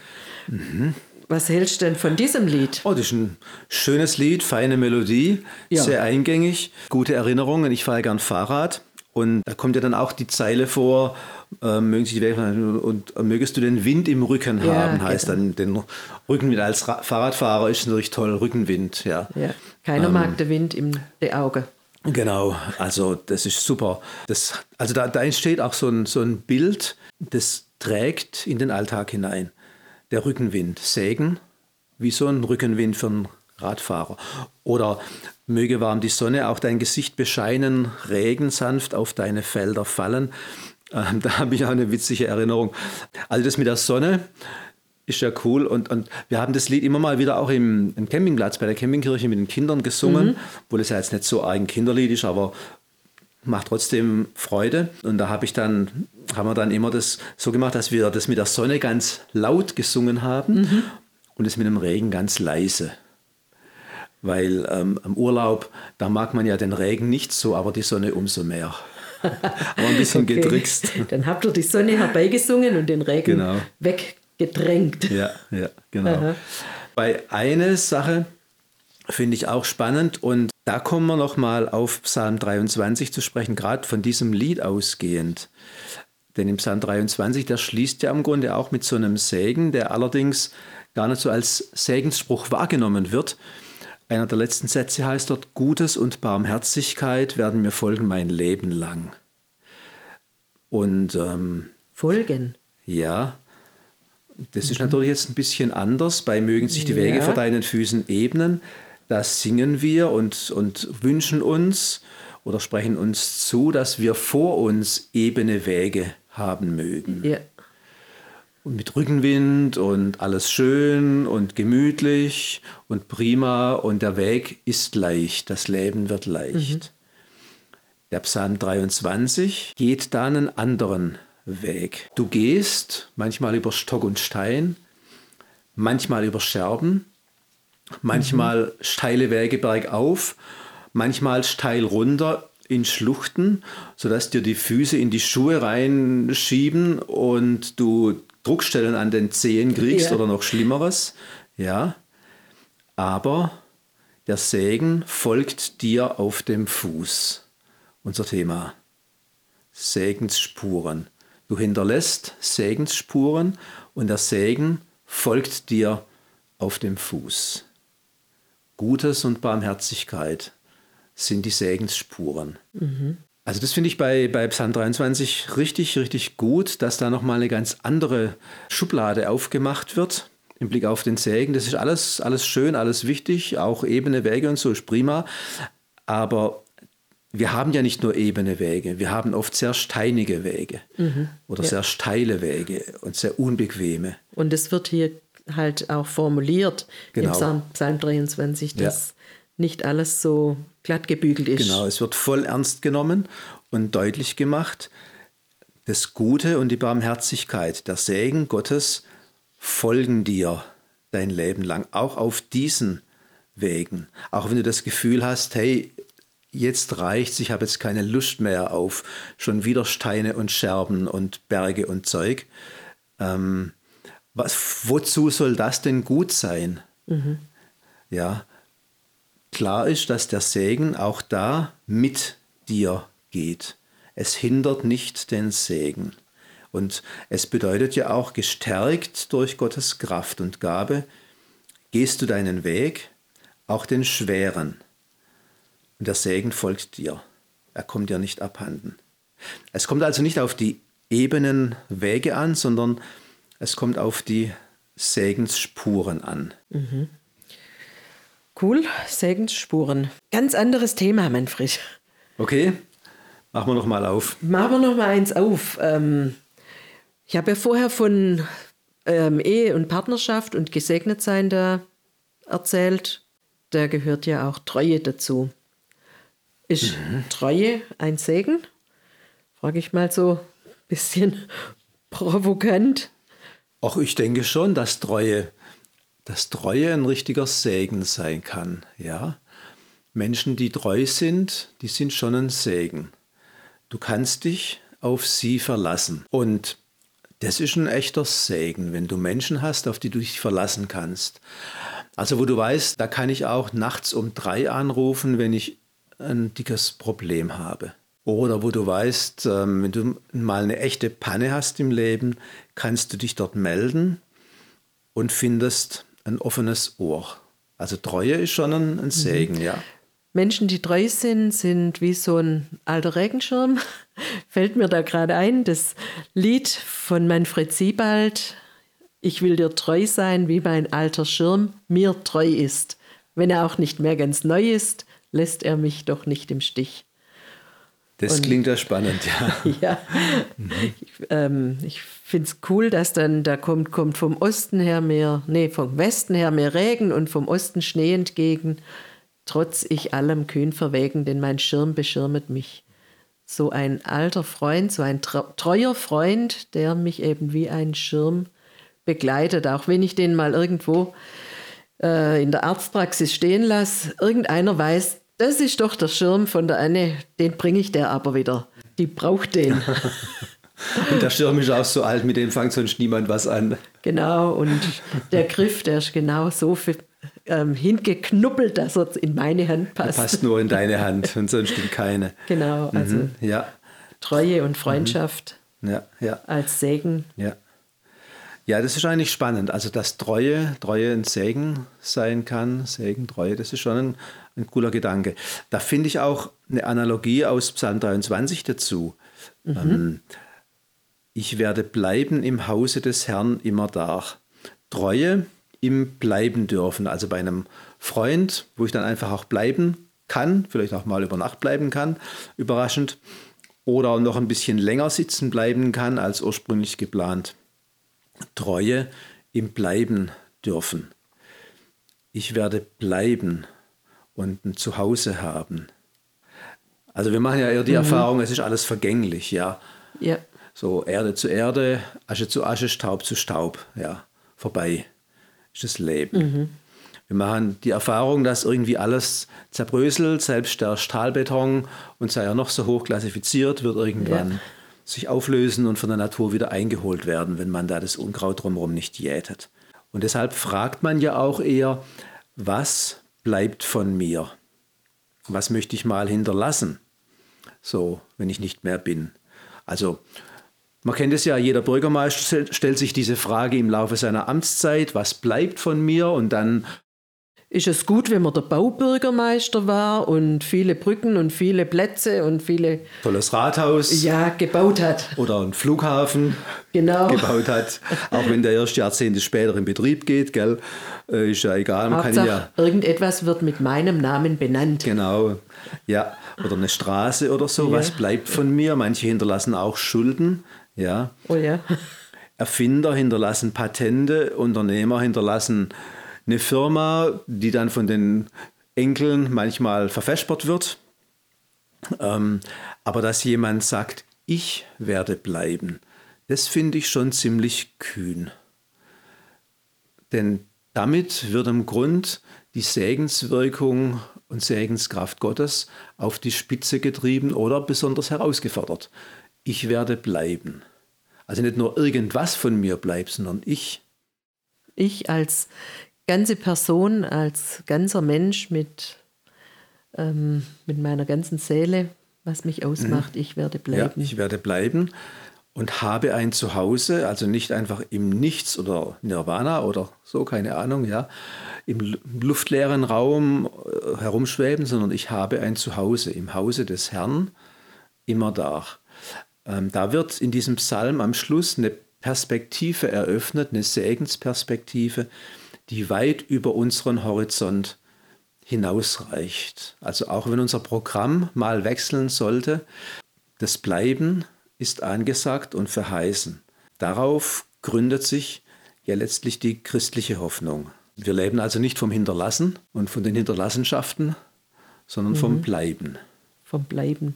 Mhm. Was hältst du denn von diesem Lied? Oh, das ist ein schönes Lied, feine Melodie, ja. sehr eingängig, gute Erinnerungen. Ich fahre gern Fahrrad und da kommt ja dann auch die Zeile vor, äh, mögen sich die und äh, mögest du den Wind im Rücken ja, haben, heißt genau. dann den Rückenwind. Als Ra Fahrradfahrer ist natürlich toll, Rückenwind, ja. ja. Keiner ähm, mag den Wind im Auge. Genau, also das ist super. Das, also da, da entsteht auch so ein, so ein Bild, das trägt in den Alltag hinein. Der Rückenwind, Sägen, wie so ein Rückenwind für einen Radfahrer. Oder Möge warm die Sonne auch dein Gesicht bescheinen, Regen sanft auf deine Felder fallen. Ähm, da habe ich auch eine witzige Erinnerung. Also das mit der Sonne ist ja cool und, und wir haben das Lied immer mal wieder auch im, im Campingplatz bei der Campingkirche mit den Kindern gesungen, mhm. obwohl es ja jetzt nicht so ein Kinderlied ist, aber macht trotzdem Freude. Und da habe ich dann, haben wir dann immer das so gemacht, dass wir das mit der Sonne ganz laut gesungen haben mhm. und es mit dem Regen ganz leise weil ähm, am Urlaub, da mag man ja den Regen nicht so, aber die Sonne umso mehr. aber ein bisschen okay. getrickst. Dann habt ihr die Sonne herbeigesungen und den Regen genau. Weggedrängt. Ja, ja, genau. Aha. Bei einer Sache finde ich auch spannend und da kommen wir nochmal auf Psalm 23 zu sprechen, gerade von diesem Lied ausgehend. Denn im Psalm 23, der schließt ja im Grunde auch mit so einem Segen, der allerdings gar nicht so als Segensspruch wahrgenommen wird, einer der letzten Sätze heißt dort, Gutes und Barmherzigkeit werden mir folgen mein Leben lang. Und ähm, folgen. Ja, das mhm. ist natürlich jetzt ein bisschen anders. Bei mögen sich die Wege ja. vor deinen Füßen ebnen. Da singen wir und, und wünschen uns oder sprechen uns zu, dass wir vor uns ebene Wege haben mögen. Ja. Und mit Rückenwind und alles schön und gemütlich und prima und der Weg ist leicht, das Leben wird leicht. Mhm. Der Psalm 23 geht da einen anderen Weg. Du gehst manchmal über Stock und Stein, manchmal über Scherben, manchmal mhm. steile Wege bergauf, manchmal steil runter in Schluchten, sodass dir die Füße in die Schuhe reinschieben und du Druckstellen an den Zehen kriegst ja. oder noch Schlimmeres. Ja, aber der Segen folgt dir auf dem Fuß. Unser Thema. Segensspuren. Du hinterlässt Segensspuren und der Segen folgt dir auf dem Fuß. Gutes und Barmherzigkeit sind die Segensspuren. Mhm. Also das finde ich bei, bei Psalm 23 richtig, richtig gut, dass da nochmal eine ganz andere Schublade aufgemacht wird im Blick auf den Segen. Das ist alles, alles schön, alles wichtig, auch ebene Wege und so ist prima. Aber wir haben ja nicht nur ebene Wege, wir haben oft sehr steinige Wege mhm, oder ja. sehr steile Wege und sehr unbequeme. Und es wird hier halt auch formuliert genau. im Psalm, Psalm 23, dass ja. nicht alles so glatt gebügelt ist. Genau, es wird voll ernst genommen und deutlich gemacht, das Gute und die Barmherzigkeit, der Segen Gottes folgen dir dein Leben lang, auch auf diesen Wegen. Auch wenn du das Gefühl hast, hey, jetzt reicht's, ich habe jetzt keine Lust mehr auf schon wieder Steine und Scherben und Berge und Zeug. Ähm, was, wozu soll das denn gut sein? Mhm. Ja, klar ist, dass der Segen auch da mit dir geht. Es hindert nicht den Segen. Und es bedeutet ja auch, gestärkt durch Gottes Kraft und Gabe, gehst du deinen Weg, auch den schweren. Und der Segen folgt dir. Er kommt dir nicht abhanden. Es kommt also nicht auf die ebenen Wege an, sondern es kommt auf die Segensspuren an. Mhm. Cool, Segensspuren. Ganz anderes Thema, Manfred. Okay, machen wir noch mal auf. Machen wir noch mal eins auf. Ähm, ich habe ja vorher von ähm, Ehe und Partnerschaft und Gesegnetsein da erzählt. Da gehört ja auch Treue dazu. Ist mhm. Treue ein Segen? Frage ich mal so ein bisschen provokant. Ach, ich denke schon, dass Treue, dass Treue ein richtiger Segen sein kann. Ja, Menschen, die treu sind, die sind schon ein Segen. Du kannst dich auf sie verlassen. Und das ist ein echter Segen, wenn du Menschen hast, auf die du dich verlassen kannst. Also wo du weißt, da kann ich auch nachts um drei anrufen, wenn ich ein dickes Problem habe. Oder wo du weißt, ähm, wenn du mal eine echte Panne hast im Leben, kannst du dich dort melden und findest ein offenes Ohr. Also Treue ist schon ein, ein mhm. Segen, mhm. ja. Menschen, die treu sind, sind wie so ein alter Regenschirm. Fällt mir da gerade ein, das Lied von Manfred Siebald, Ich will dir treu sein, wie mein alter Schirm mir treu ist. Wenn er auch nicht mehr ganz neu ist, lässt er mich doch nicht im Stich. Das Und, klingt ja spannend, ja. ja, mhm. ich, ähm, ich finde es cool, dass dann da kommt, kommt vom Osten her mehr, nee, vom Westen her mehr Regen und vom Osten Schnee entgegen. Trotz ich allem kühn verwegen, denn mein Schirm beschirmet mich. So ein alter Freund, so ein treuer Freund, der mich eben wie ein Schirm begleitet, auch wenn ich den mal irgendwo äh, in der Arztpraxis stehen lasse, irgendeiner weiß, das ist doch der Schirm von der Anne, den bringe ich der aber wieder. Die braucht den. und der Schirm ist auch so alt, mit dem fängt sonst niemand was an. Genau, und der Griff, der ist genau so für, ähm, hingeknuppelt, dass er in meine Hand passt. Der passt nur in deine Hand und sonst in keine. Genau, also mhm, ja. Treue und Freundschaft mhm. ja, ja. als Segen. Ja. Ja, das ist eigentlich spannend. Also, dass Treue, Treue ein Segen sein kann, Segen, Treue, das ist schon ein, ein cooler Gedanke. Da finde ich auch eine Analogie aus Psalm 23 dazu. Mhm. Ähm, ich werde bleiben im Hause des Herrn immer da. Treue im Bleiben dürfen. Also bei einem Freund, wo ich dann einfach auch bleiben kann, vielleicht auch mal über Nacht bleiben kann, überraschend, oder noch ein bisschen länger sitzen bleiben kann als ursprünglich geplant. Treue im Bleiben dürfen. Ich werde bleiben und ein Zuhause haben. Also wir machen ja eher die mhm. Erfahrung, es ist alles vergänglich, ja. Ja. So Erde zu Erde, Asche zu Asche, Staub zu Staub, ja, vorbei ist das Leben. Mhm. Wir machen die Erfahrung, dass irgendwie alles zerbröselt, selbst der Stahlbeton und sei er noch so hoch klassifiziert, wird irgendwann ja. Sich auflösen und von der Natur wieder eingeholt werden, wenn man da das Unkraut drumherum nicht jätet. Und deshalb fragt man ja auch eher, was bleibt von mir? Was möchte ich mal hinterlassen? So, wenn ich nicht mehr bin. Also man kennt es ja, jeder Bürgermeister stellt sich diese Frage im Laufe seiner Amtszeit, was bleibt von mir? Und dann ist es gut, wenn man der Baubürgermeister war und viele Brücken und viele Plätze und viele tolles Rathaus ja gebaut hat oder einen Flughafen genau. gebaut hat, auch wenn der erst Jahrzehnte später in Betrieb geht, gell, äh, ist ja egal. Man Hauptsache, kann ja irgendetwas wird mit meinem Namen benannt. Genau, ja oder eine Straße oder so. Ja. Was bleibt von mir? Manche hinterlassen auch Schulden. Ja. Oh ja. Erfinder hinterlassen Patente, Unternehmer hinterlassen eine Firma, die dann von den Enkeln manchmal verfespert wird. Ähm, aber dass jemand sagt, ich werde bleiben, das finde ich schon ziemlich kühn. Denn damit wird im Grund die Segenswirkung und Segenskraft Gottes auf die Spitze getrieben oder besonders herausgefordert ich werde bleiben. Also nicht nur irgendwas von mir bleibt, sondern ich. Ich als ganze Person, als ganzer Mensch mit, ähm, mit meiner ganzen Seele, was mich ausmacht, mhm. ich werde bleiben. Ja, ich werde bleiben und habe ein Zuhause, also nicht einfach im Nichts oder Nirvana oder so, keine Ahnung, ja, im luftleeren Raum äh, herumschweben, sondern ich habe ein Zuhause im Hause des Herrn immer da. Ähm, da wird in diesem Psalm am Schluss eine Perspektive eröffnet, eine Segensperspektive, die weit über unseren Horizont hinausreicht. Also auch wenn unser Programm mal wechseln sollte, das Bleiben ist angesagt und verheißen. Darauf gründet sich ja letztlich die christliche Hoffnung. Wir leben also nicht vom Hinterlassen und von den Hinterlassenschaften, sondern mhm. vom Bleiben. Vom Bleiben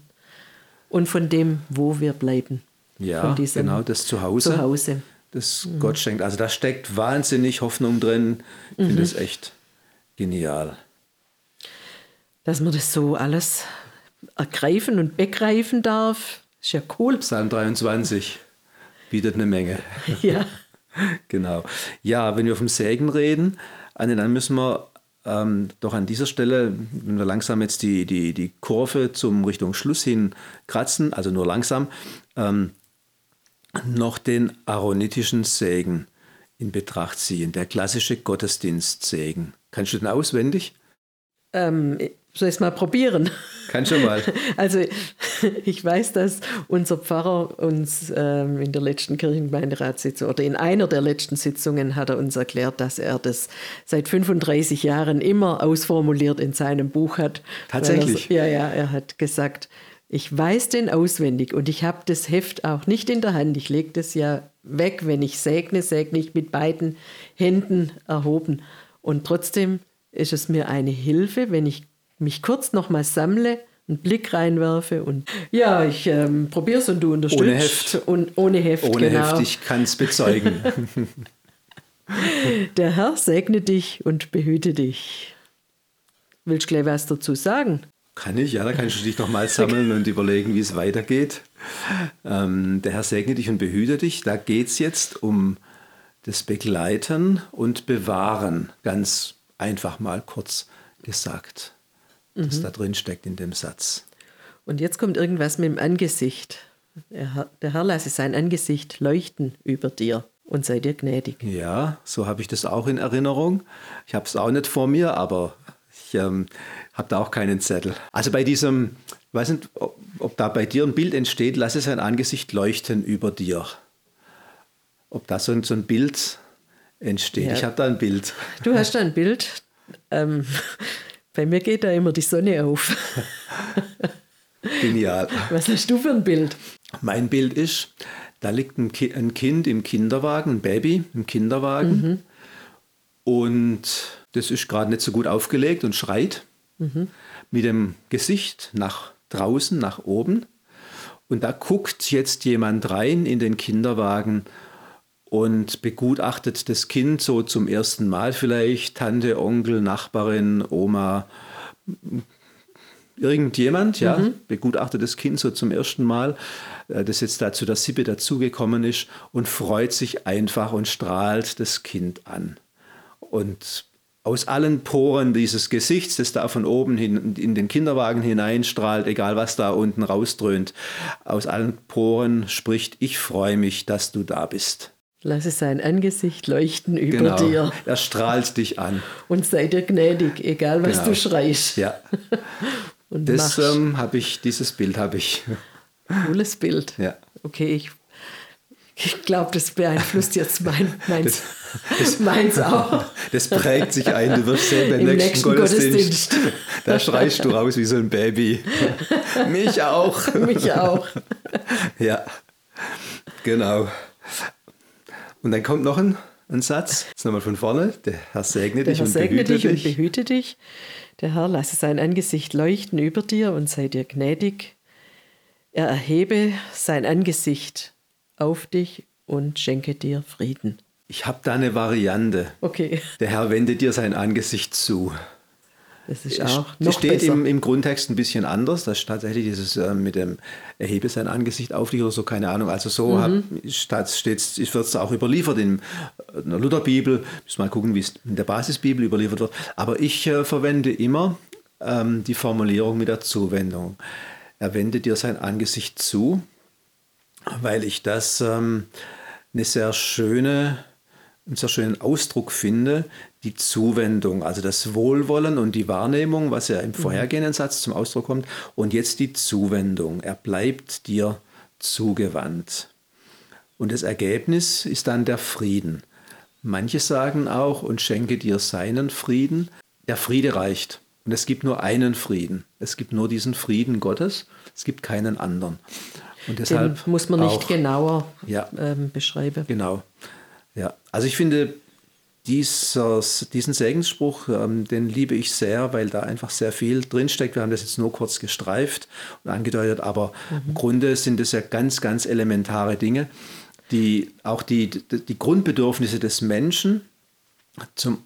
und von dem, wo wir bleiben. Ja, genau, das Zuhause. Zuhause. Das mhm. Gott schenkt. Also da steckt wahnsinnig Hoffnung drin. Ich mhm. finde das echt genial. Dass man das so alles ergreifen und begreifen darf, ist ja cool. Psalm 23 bietet eine Menge. Ja. genau. Ja, wenn wir vom Segen reden, dann müssen wir ähm, doch an dieser Stelle, wenn wir langsam jetzt die, die, die Kurve zum Richtung Schluss hin kratzen, also nur langsam, ähm, noch den aaronitischen Segen in Betracht ziehen, der klassische Gottesdienstsegen. Kannst du den auswendig? Ähm, soll ich es mal probieren? Kann schon mal. Also ich weiß, dass unser Pfarrer uns ähm, in der letzten Kirchengemeinderatssitzung oder in einer der letzten Sitzungen hat er uns erklärt, dass er das seit 35 Jahren immer ausformuliert in seinem Buch hat. Tatsächlich? ja, ja, er hat gesagt, ich weiß den auswendig und ich habe das Heft auch nicht in der Hand. Ich lege das ja weg, wenn ich segne, segne ich mit beiden Händen erhoben. Und trotzdem ist es mir eine Hilfe, wenn ich mich kurz nochmal sammle, einen Blick reinwerfe und ja, ich ähm, probiere es und du unterstützt. Ohne Heft. Und ohne Heft, Ohne genau. Heft, ich kann es bezeugen. Der Herr segne dich und behüte dich. Willst du gleich was dazu sagen? Kann ich, ja, da kannst du dich nochmal sammeln und überlegen, wie es weitergeht. Ähm, der Herr segne dich und behüte dich. Da geht es jetzt um das Begleiten und Bewahren, ganz einfach mal kurz gesagt das mhm. da drin steckt in dem Satz. Und jetzt kommt irgendwas mit dem Angesicht. Der Herr lasse sein Angesicht leuchten über dir. und sei dir gnädig. Ja, so habe ich das auch in Erinnerung. Ich habe es auch nicht vor mir, aber ich ähm, habe da auch keinen Zettel. Also bei diesem, weiß nicht, ob, ob da bei dir ein Bild entsteht, lasse sein Angesicht leuchten über dir. Ob da so ein, so ein Bild entsteht. Ja. Ich habe da ein Bild. Du hast da ein Bild. Ähm, bei mir geht da immer die Sonne auf. Genial. Was hast du für ein Bild? Mein Bild ist, da liegt ein, Ki ein Kind im Kinderwagen, ein Baby im Kinderwagen. Mhm. Und das ist gerade nicht so gut aufgelegt und schreit mhm. mit dem Gesicht nach draußen, nach oben. Und da guckt jetzt jemand rein in den Kinderwagen und begutachtet das Kind so zum ersten Mal vielleicht, Tante, Onkel, Nachbarin, Oma, irgendjemand, ja, mhm. begutachtet das Kind so zum ersten Mal, äh, das jetzt da zu der Sippe dazugekommen ist und freut sich einfach und strahlt das Kind an. Und aus allen Poren dieses Gesichts, das da von oben hin in den Kinderwagen hineinstrahlt, egal was da unten rausdröhnt, aus allen Poren spricht, ich freue mich, dass du da bist. Lasse sein Angesicht leuchten über genau. dir. Er strahlt dich an. Und sei dir gnädig, egal was genau. du schreist. Ja. Und das ähm, habe ich, dieses Bild habe ich. Cooles Bild. Ja. Okay, ich, ich glaube, das beeinflusst jetzt mein, meins, das, meins auch. Das prägt sich ein. Du wirst sehen, beim nächsten, nächsten Gottesdienst, Gottesdienst. Da schreist du raus wie so ein Baby. Mich auch. Mich auch. Ja, genau. Und dann kommt noch ein, ein Satz, jetzt nochmal von vorne. Der Herr segne dich, Herr und, segne behüte dich und behüte dich. Der Herr lasse sein Angesicht leuchten über dir und sei dir gnädig. Er erhebe sein Angesicht auf dich und schenke dir Frieden. Ich habe da eine Variante. Okay. Der Herr wende dir sein Angesicht zu. Das ist auch noch Das steht besser. Im, im Grundtext ein bisschen anders. Das ist tatsächlich dieses äh, mit dem Erhebe sein Angesicht auf dich oder so, keine Ahnung. Also so mhm. wird es auch überliefert in, in der Lutherbibel. Müssen mal gucken, wie es in der Basisbibel überliefert wird. Aber ich äh, verwende immer ähm, die Formulierung mit der Zuwendung. Er wendet dir sein Angesicht zu, weil ich das ähm, eine sehr schöne einen sehr schönen Ausdruck finde, die Zuwendung, also das Wohlwollen und die Wahrnehmung, was ja im mhm. vorhergehenden Satz zum Ausdruck kommt, und jetzt die Zuwendung. Er bleibt dir zugewandt. Und das Ergebnis ist dann der Frieden. Manche sagen auch, und schenke dir seinen Frieden. Der Friede reicht. Und es gibt nur einen Frieden. Es gibt nur diesen Frieden Gottes. Es gibt keinen anderen. Und deshalb Den muss man nicht auch, genauer ja, ähm, beschreiben. Genau. Ja, also ich finde, dieses, diesen Segensspruch, ähm, den liebe ich sehr, weil da einfach sehr viel drinsteckt. Wir haben das jetzt nur kurz gestreift und angedeutet, aber mhm. im Grunde sind es ja ganz, ganz elementare Dinge, die auch die, die Grundbedürfnisse des Menschen zum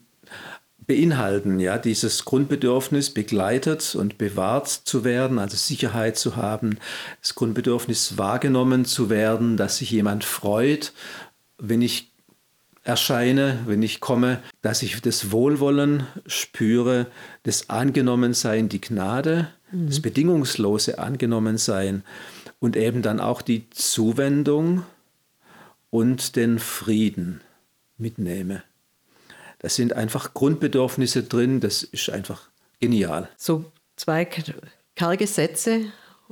beinhalten, ja, dieses Grundbedürfnis begleitet und bewahrt zu werden, also Sicherheit zu haben, das Grundbedürfnis wahrgenommen zu werden, dass sich jemand freut, wenn ich erscheine, wenn ich komme, dass ich das Wohlwollen spüre, das Angenommensein, die Gnade, mhm. das bedingungslose Angenommensein und eben dann auch die Zuwendung und den Frieden mitnehme. Das sind einfach Grundbedürfnisse drin, das ist einfach genial. So zwei karge Sätze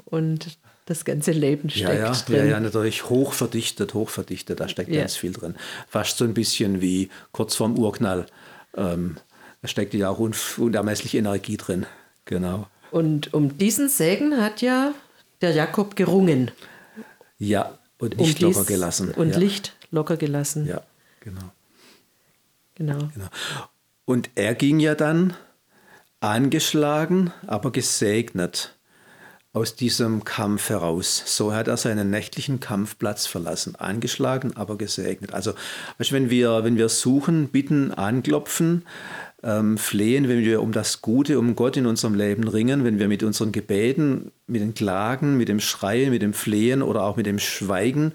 und das ganze Leben steckt ja, ja, drin. Ja, ja, natürlich hoch verdichtet, hoch verdichtet, da steckt ja. ganz viel drin. Fast so ein bisschen wie kurz vorm Urknall. Ähm, da steckt ja auch unermesslich Energie drin. Genau. Und um diesen Segen hat ja der Jakob gerungen. Ja, und Licht um locker gelassen. Und ja. Licht locker gelassen. Ja, genau. Genau. genau. Und er ging ja dann angeschlagen, aber gesegnet aus diesem Kampf heraus. So hat er seinen nächtlichen Kampfplatz verlassen, angeschlagen, aber gesegnet. Also, wenn, wir, wenn wir suchen, bitten, anklopfen, ähm, flehen, wenn wir um das Gute, um Gott in unserem Leben ringen, wenn wir mit unseren Gebeten, mit den Klagen, mit dem Schreien, mit dem Flehen oder auch mit dem Schweigen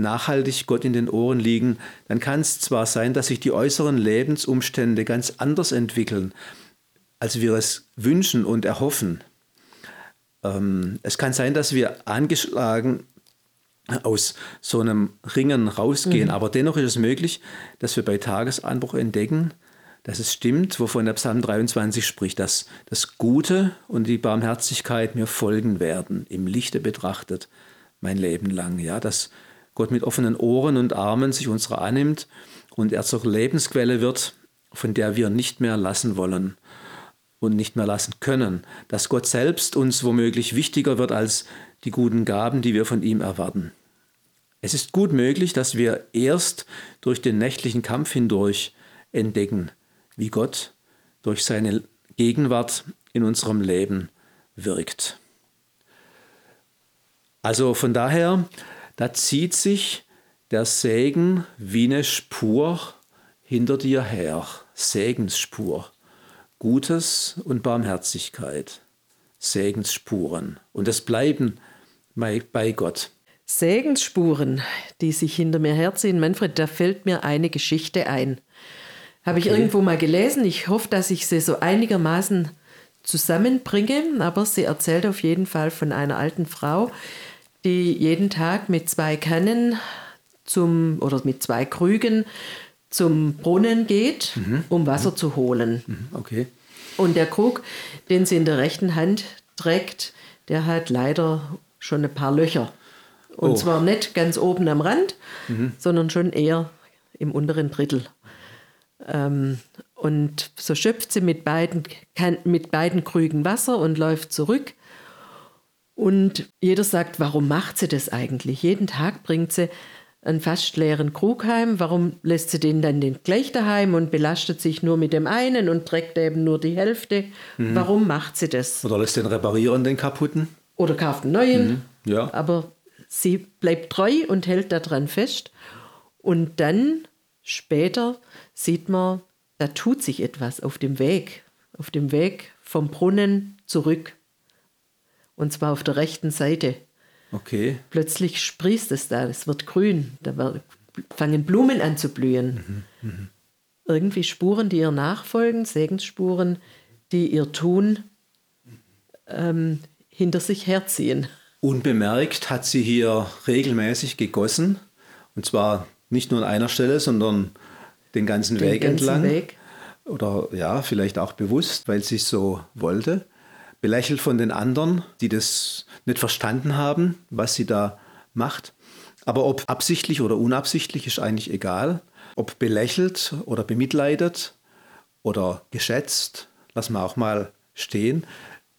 nachhaltig Gott in den Ohren liegen, dann kann es zwar sein, dass sich die äußeren Lebensumstände ganz anders entwickeln, als wir es wünschen und erhoffen. Ähm, es kann sein, dass wir angeschlagen aus so einem Ringen rausgehen. Mhm. Aber dennoch ist es möglich, dass wir bei Tagesanbruch entdecken, dass es stimmt, wovon der Psalm 23 spricht, dass das Gute und die Barmherzigkeit mir folgen werden, im Lichte betrachtet, mein Leben lang. Ja, dass Gott mit offenen Ohren und Armen sich unserer annimmt und er zur Lebensquelle wird, von der wir nicht mehr lassen wollen und nicht mehr lassen können. Dass Gott selbst uns womöglich wichtiger wird als die guten Gaben, die wir von ihm erwarten. Es ist gut möglich, dass wir erst durch den nächtlichen Kampf hindurch entdecken, wie Gott durch seine Gegenwart in unserem Leben wirkt. Also von daher, da zieht sich der Segen wie eine Spur hinter dir her, Segensspur, Gutes und Barmherzigkeit, Segensspuren. Und es bleiben bei Gott. Segensspuren, die sich hinter mir herziehen. Manfred, da fällt mir eine Geschichte ein. Habe okay. ich irgendwo mal gelesen. Ich hoffe, dass ich sie so einigermaßen zusammenbringe. Aber sie erzählt auf jeden Fall von einer alten Frau, die jeden Tag mit zwei Kannen zum, oder mit zwei Krügen zum Brunnen geht, mhm. um Wasser mhm. zu holen. Mhm. Okay. Und der Krug, den sie in der rechten Hand trägt, der hat leider schon ein paar Löcher. Und oh. zwar nicht ganz oben am Rand, mhm. sondern schon eher im unteren Drittel. Ähm, und so schöpft sie mit beiden, kann, mit beiden Krügen Wasser und läuft zurück. Und jeder sagt, warum macht sie das eigentlich? Jeden Tag bringt sie einen fast leeren Krug heim. Warum lässt sie den dann gleich daheim und belastet sich nur mit dem einen und trägt eben nur die Hälfte? Mhm. Warum macht sie das? Oder lässt den reparieren, den kaputten? Oder kauft einen neuen. Mhm. Ja. Aber sie bleibt treu und hält daran fest. Und dann später sieht man, da tut sich etwas auf dem Weg, auf dem Weg vom Brunnen zurück. Und zwar auf der rechten Seite. Okay. Plötzlich sprießt es da, es wird grün, da fangen Blumen an zu blühen. Mhm, mh. Irgendwie Spuren, die ihr nachfolgen, Segensspuren, die ihr Tun ähm, hinter sich herziehen. Unbemerkt hat sie hier regelmäßig gegossen. Und zwar nicht nur an einer Stelle, sondern den ganzen den Weg ganzen entlang. Weg. Oder ja, vielleicht auch bewusst, weil sie es so wollte. Belächelt von den anderen, die das nicht verstanden haben, was sie da macht. Aber ob absichtlich oder unabsichtlich ist eigentlich egal. Ob belächelt oder bemitleidet oder geschätzt, lassen wir auch mal stehen.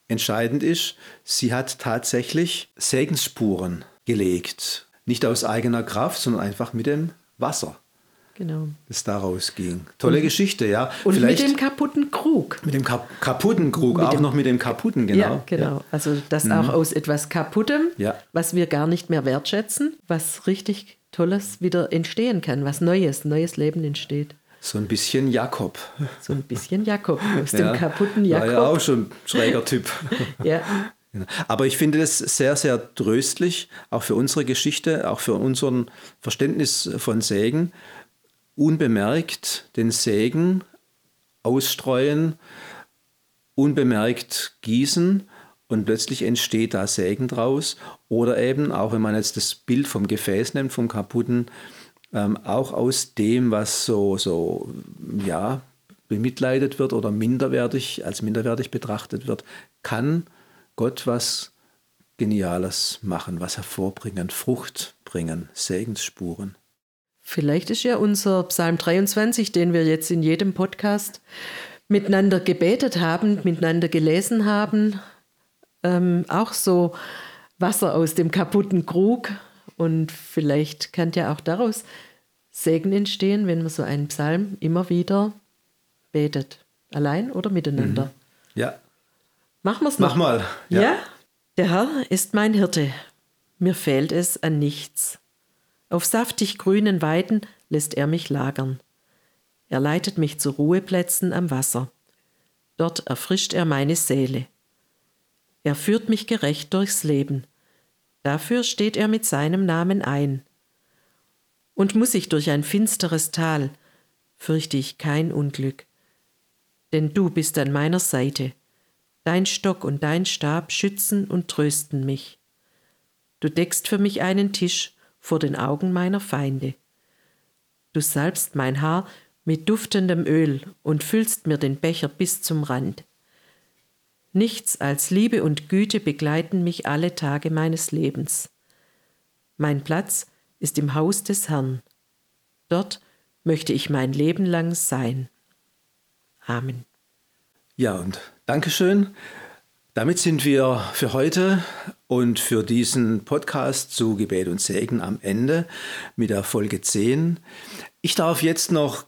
Entscheidend ist, sie hat tatsächlich Segensspuren gelegt. Nicht aus eigener Kraft, sondern einfach mit dem Wasser. Genau. Das daraus ging. Tolle und, Geschichte, ja. Und Vielleicht mit dem kaputten Krug. Mit dem Kap kaputten Krug, mit auch noch mit dem kaputten, genau. Ja, genau. Ja. Also das mhm. auch aus etwas Kaputtem, ja. was wir gar nicht mehr wertschätzen, was richtig Tolles wieder entstehen kann, was Neues, neues Leben entsteht. So ein bisschen Jakob. So ein bisschen Jakob, aus ja, dem kaputten Jakob. War ja auch schon ein schräger Typ. ja. Aber ich finde das sehr, sehr tröstlich, auch für unsere Geschichte, auch für unser Verständnis von Segen. Unbemerkt den Segen ausstreuen, unbemerkt gießen und plötzlich entsteht da Segen draus. Oder eben, auch wenn man jetzt das Bild vom Gefäß nimmt, vom kaputten, ähm, auch aus dem, was so, so, ja, bemitleidet wird oder minderwertig, als minderwertig betrachtet wird, kann Gott was Geniales machen, was hervorbringen, Frucht bringen, Segensspuren. Vielleicht ist ja unser Psalm 23, den wir jetzt in jedem Podcast miteinander gebetet haben, miteinander gelesen haben, ähm, auch so Wasser aus dem kaputten Krug, und vielleicht kann ja auch daraus Segen entstehen, wenn man so einen Psalm immer wieder betet. Allein oder miteinander. Mhm. Ja. Machen wir es. Mach mal. Ja. ja. Der Herr ist mein Hirte. Mir fehlt es an nichts. Auf saftig grünen Weiden lässt er mich lagern. Er leitet mich zu Ruheplätzen am Wasser. Dort erfrischt er meine Seele. Er führt mich gerecht durchs Leben. Dafür steht er mit seinem Namen ein. Und muss ich durch ein finsteres Tal, fürchte ich kein Unglück. Denn du bist an meiner Seite. Dein Stock und dein Stab schützen und trösten mich. Du deckst für mich einen Tisch vor den Augen meiner Feinde. Du salbst mein Haar mit duftendem Öl und füllst mir den Becher bis zum Rand. Nichts als Liebe und Güte begleiten mich alle Tage meines Lebens. Mein Platz ist im Haus des Herrn. Dort möchte ich mein Leben lang sein. Amen. Ja, und Dankeschön. Damit sind wir für heute und für diesen Podcast zu Gebet und Segen am Ende mit der Folge 10. Ich darf jetzt noch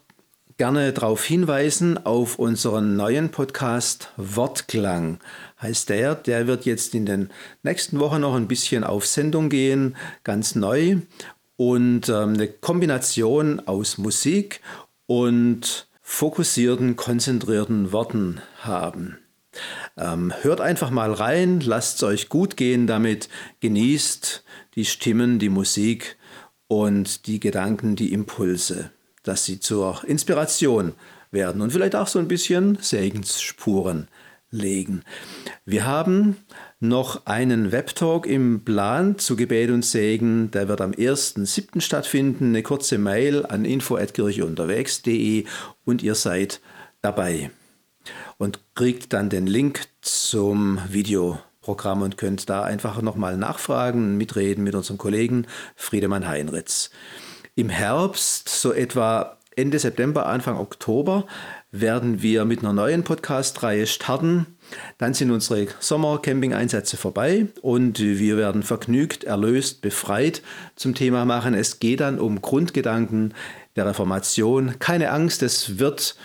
gerne darauf hinweisen auf unseren neuen Podcast Wortklang. Heißt der, der wird jetzt in den nächsten Wochen noch ein bisschen auf Sendung gehen, ganz neu und ähm, eine Kombination aus Musik und fokussierten, konzentrierten Worten haben. Ähm, hört einfach mal rein, lasst es euch gut gehen damit, genießt die Stimmen, die Musik und die Gedanken, die Impulse dass sie zur Inspiration werden und vielleicht auch so ein bisschen Segensspuren legen. Wir haben noch einen Webtalk im Plan zu Gebet und Segen. Der wird am 1.7. stattfinden. Eine kurze Mail an info.kircheunterwegs.de und ihr seid dabei und kriegt dann den Link zum Videoprogramm und könnt da einfach nochmal nachfragen, mitreden mit unserem Kollegen Friedemann Heinritz. Im Herbst, so etwa Ende September, Anfang Oktober, werden wir mit einer neuen Podcast-Reihe starten. Dann sind unsere Sommer-Camping-Einsätze vorbei und wir werden vergnügt, erlöst, befreit zum Thema machen. Es geht dann um Grundgedanken der Reformation. Keine Angst, es wird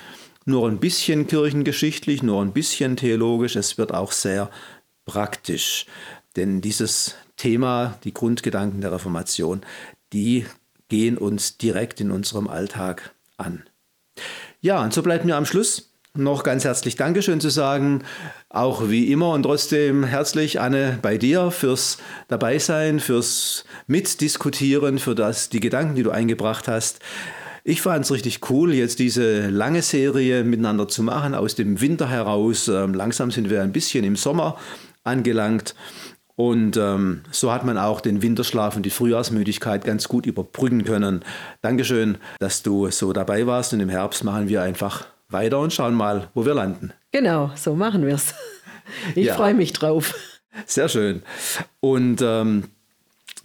nur ein bisschen kirchengeschichtlich, nur ein bisschen theologisch, es wird auch sehr praktisch. Denn dieses Thema, die Grundgedanken der Reformation, die gehen uns direkt in unserem Alltag an. Ja, und so bleibt mir am Schluss noch ganz herzlich Dankeschön zu sagen, auch wie immer und trotzdem herzlich Anne bei dir fürs Dabeisein, fürs Mitdiskutieren, für das die Gedanken, die du eingebracht hast. Ich fand es richtig cool, jetzt diese lange Serie miteinander zu machen, aus dem Winter heraus. Ähm, langsam sind wir ein bisschen im Sommer angelangt. Und ähm, so hat man auch den Winterschlaf und die Frühjahrsmüdigkeit ganz gut überbrücken können. Dankeschön, dass du so dabei warst. Und im Herbst machen wir einfach weiter und schauen mal, wo wir landen. Genau, so machen wir es. Ich ja. freue mich drauf. Sehr schön. Und ähm,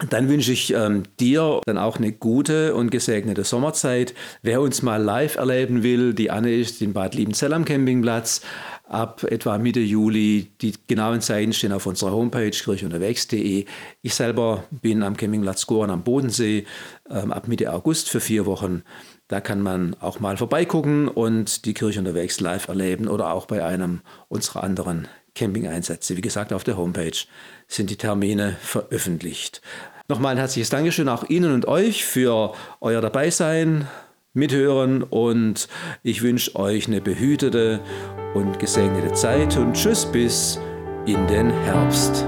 dann wünsche ich ähm, dir dann auch eine gute und gesegnete Sommerzeit. Wer uns mal live erleben will, die Anne ist in Bad Liebenzell am Campingplatz ab etwa Mitte Juli. Die genauen Zeiten stehen auf unserer Homepage kirchunterwegs.de. Ich selber bin am Campingplatz Goren am Bodensee ähm, ab Mitte August für vier Wochen. Da kann man auch mal vorbeigucken und die Kirche unterwegs live erleben oder auch bei einem unserer anderen Campingeinsätze. Wie gesagt, auf der Homepage sind die Termine veröffentlicht. Nochmal ein herzliches Dankeschön auch Ihnen und euch für euer Dabeisein, Mithören und ich wünsche euch eine behütete und gesegnete Zeit und tschüss bis in den Herbst.